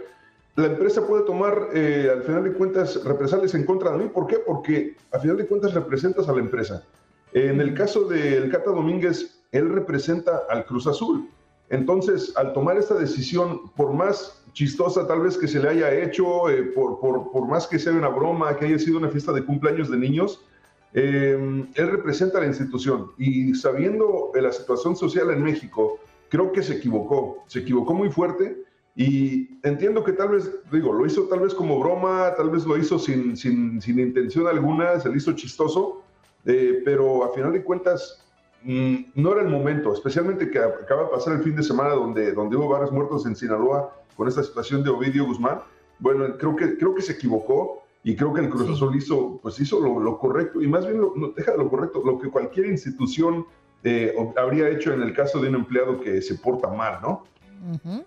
la empresa puede tomar, eh, al final de cuentas, represalias en contra de mí. ¿Por qué? Porque al final de cuentas representas a la empresa. En el caso del Cata Domínguez, él representa al Cruz Azul. Entonces, al tomar esta decisión, por más chistosa tal vez que se le haya hecho, eh, por, por, más que sea una broma, que haya sido una fiesta de cumpleaños de niños, eh, él representa a la institución. Y sabiendo la situación social en México, creo que se equivocó, se equivocó muy fuerte. Y entiendo que tal vez, digo, lo hizo tal vez como broma, tal vez lo hizo sin, sin, sin intención alguna, se le hizo chistoso, eh, pero a final de cuentas Mm, no era el momento, especialmente que acaba de pasar el fin de semana donde, donde hubo varios muertos en Sinaloa con esta situación de Ovidio Guzmán. bueno, creo que, creo que se equivocó y creo que el Cruz Azul hizo, pues hizo lo, correcto y más bien lo, deja lo correcto, lo que cualquier institución eh, habría hecho en el caso de un empleado que se porta mal, ¿no?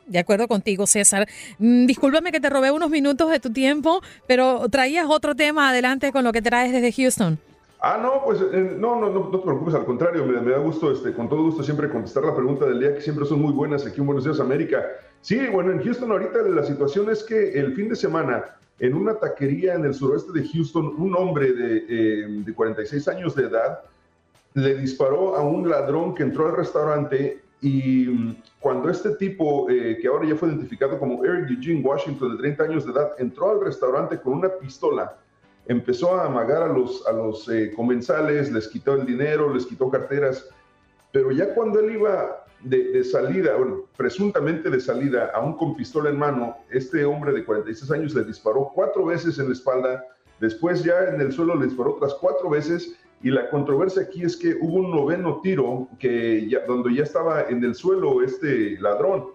De acuerdo contigo, César. Mm, discúlpame que te robé unos minutos de tu tiempo, pero traías otro tema adelante con lo que traes desde Houston. Ah, no, pues eh, no, no, no, te preocupes, al contrario, me, da gusto, este, con todo gusto siempre contestar la pregunta del día, que siempre son muy buenas aquí en Buenos Días, América. Sí, bueno, en Houston ahorita la situación es que el fin de semana, en una taquería en el suroeste de Houston, un hombre de, de 46 años de edad le disparó a un ladrón que entró al restaurante y mm, cuando este tipo, eh, que ahora ya fue identificado como Eric Eugene Washington, de 30 años de edad, entró al restaurante con una pistola, empezó a amagar a los, a los eh, comensales, les quitó el dinero, les quitó carteras, pero ya cuando él iba de, salida, bueno, presuntamente de salida, aún con pistola en mano, este hombre de 46 años le disparó cuatro veces en la espalda, después ya en el suelo le disparó otras cuatro veces y la controversia aquí es que hubo un noveno tiro que ya, donde ya estaba en el suelo este ladrón.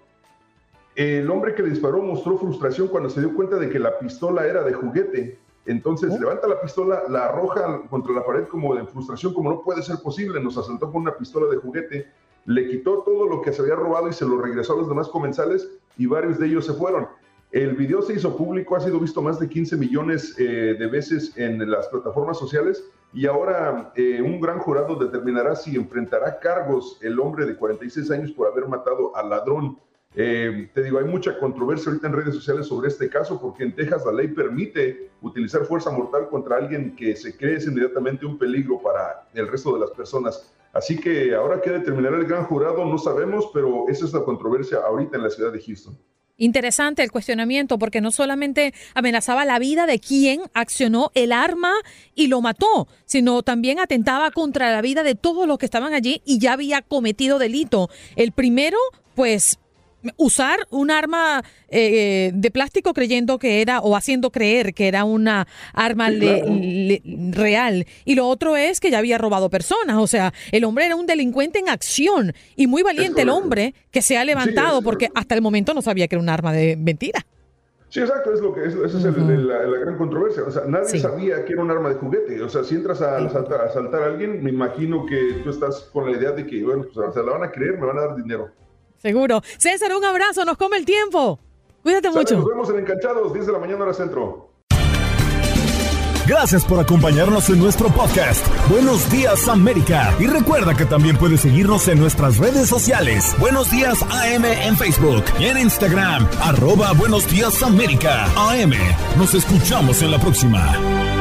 El hombre que le disparó mostró frustración cuando se dio cuenta de que la pistola era de juguete. Entonces levanta la pistola, la arroja contra la pared como de frustración, como no puede ser posible, nos asaltó con una pistola de juguete, le quitó todo lo que se había robado y se lo regresó a los demás comensales y varios de ellos se fueron. El video se hizo público, ha sido visto más de 15 millones eh, de veces en las plataformas sociales y ahora eh, un gran jurado determinará si enfrentará cargos el hombre de 46 años por haber matado al ladrón. Eh, te digo, hay mucha controversia ahorita en redes sociales sobre este caso porque en Texas la ley permite utilizar fuerza mortal contra alguien que se cree es inmediatamente un peligro para el resto de las personas. Así que ahora que determinará el gran jurado no sabemos, pero esa es la controversia ahorita en la ciudad de Houston. Interesante el cuestionamiento porque no solamente amenazaba la vida de quien accionó el arma y lo mató, sino también atentaba contra la vida de todos los que estaban allí y ya había cometido delito. El primero, pues usar un arma eh, de plástico creyendo que era o haciendo creer que era una arma real. Y lo otro es que ya había robado personas. O sea, el hombre era un delincuente en acción y muy valiente el hombre que se ha levantado porque hasta el momento no sabía que era un arma de mentira. Sí, exacto, es lo que esa es la, gran controversia. O sea, nadie sabía que era un arma de juguete. O sea, si entras a asaltar, a alguien, me imagino que tú estás con la idea de que, bueno, pues se la van a creer, me van a dar dinero. Seguro. César, un abrazo, nos come el tiempo. Cuídate mucho. Nos vemos en Encanchados, 10 de la mañana hora centro. Gracias por acompañarnos en nuestro podcast. Buenos días América. Y recuerda que también puedes seguirnos en nuestras redes sociales. Buenos días AM en Facebook y en Instagram. Arroba Buenos días América. AM. Nos escuchamos en la próxima.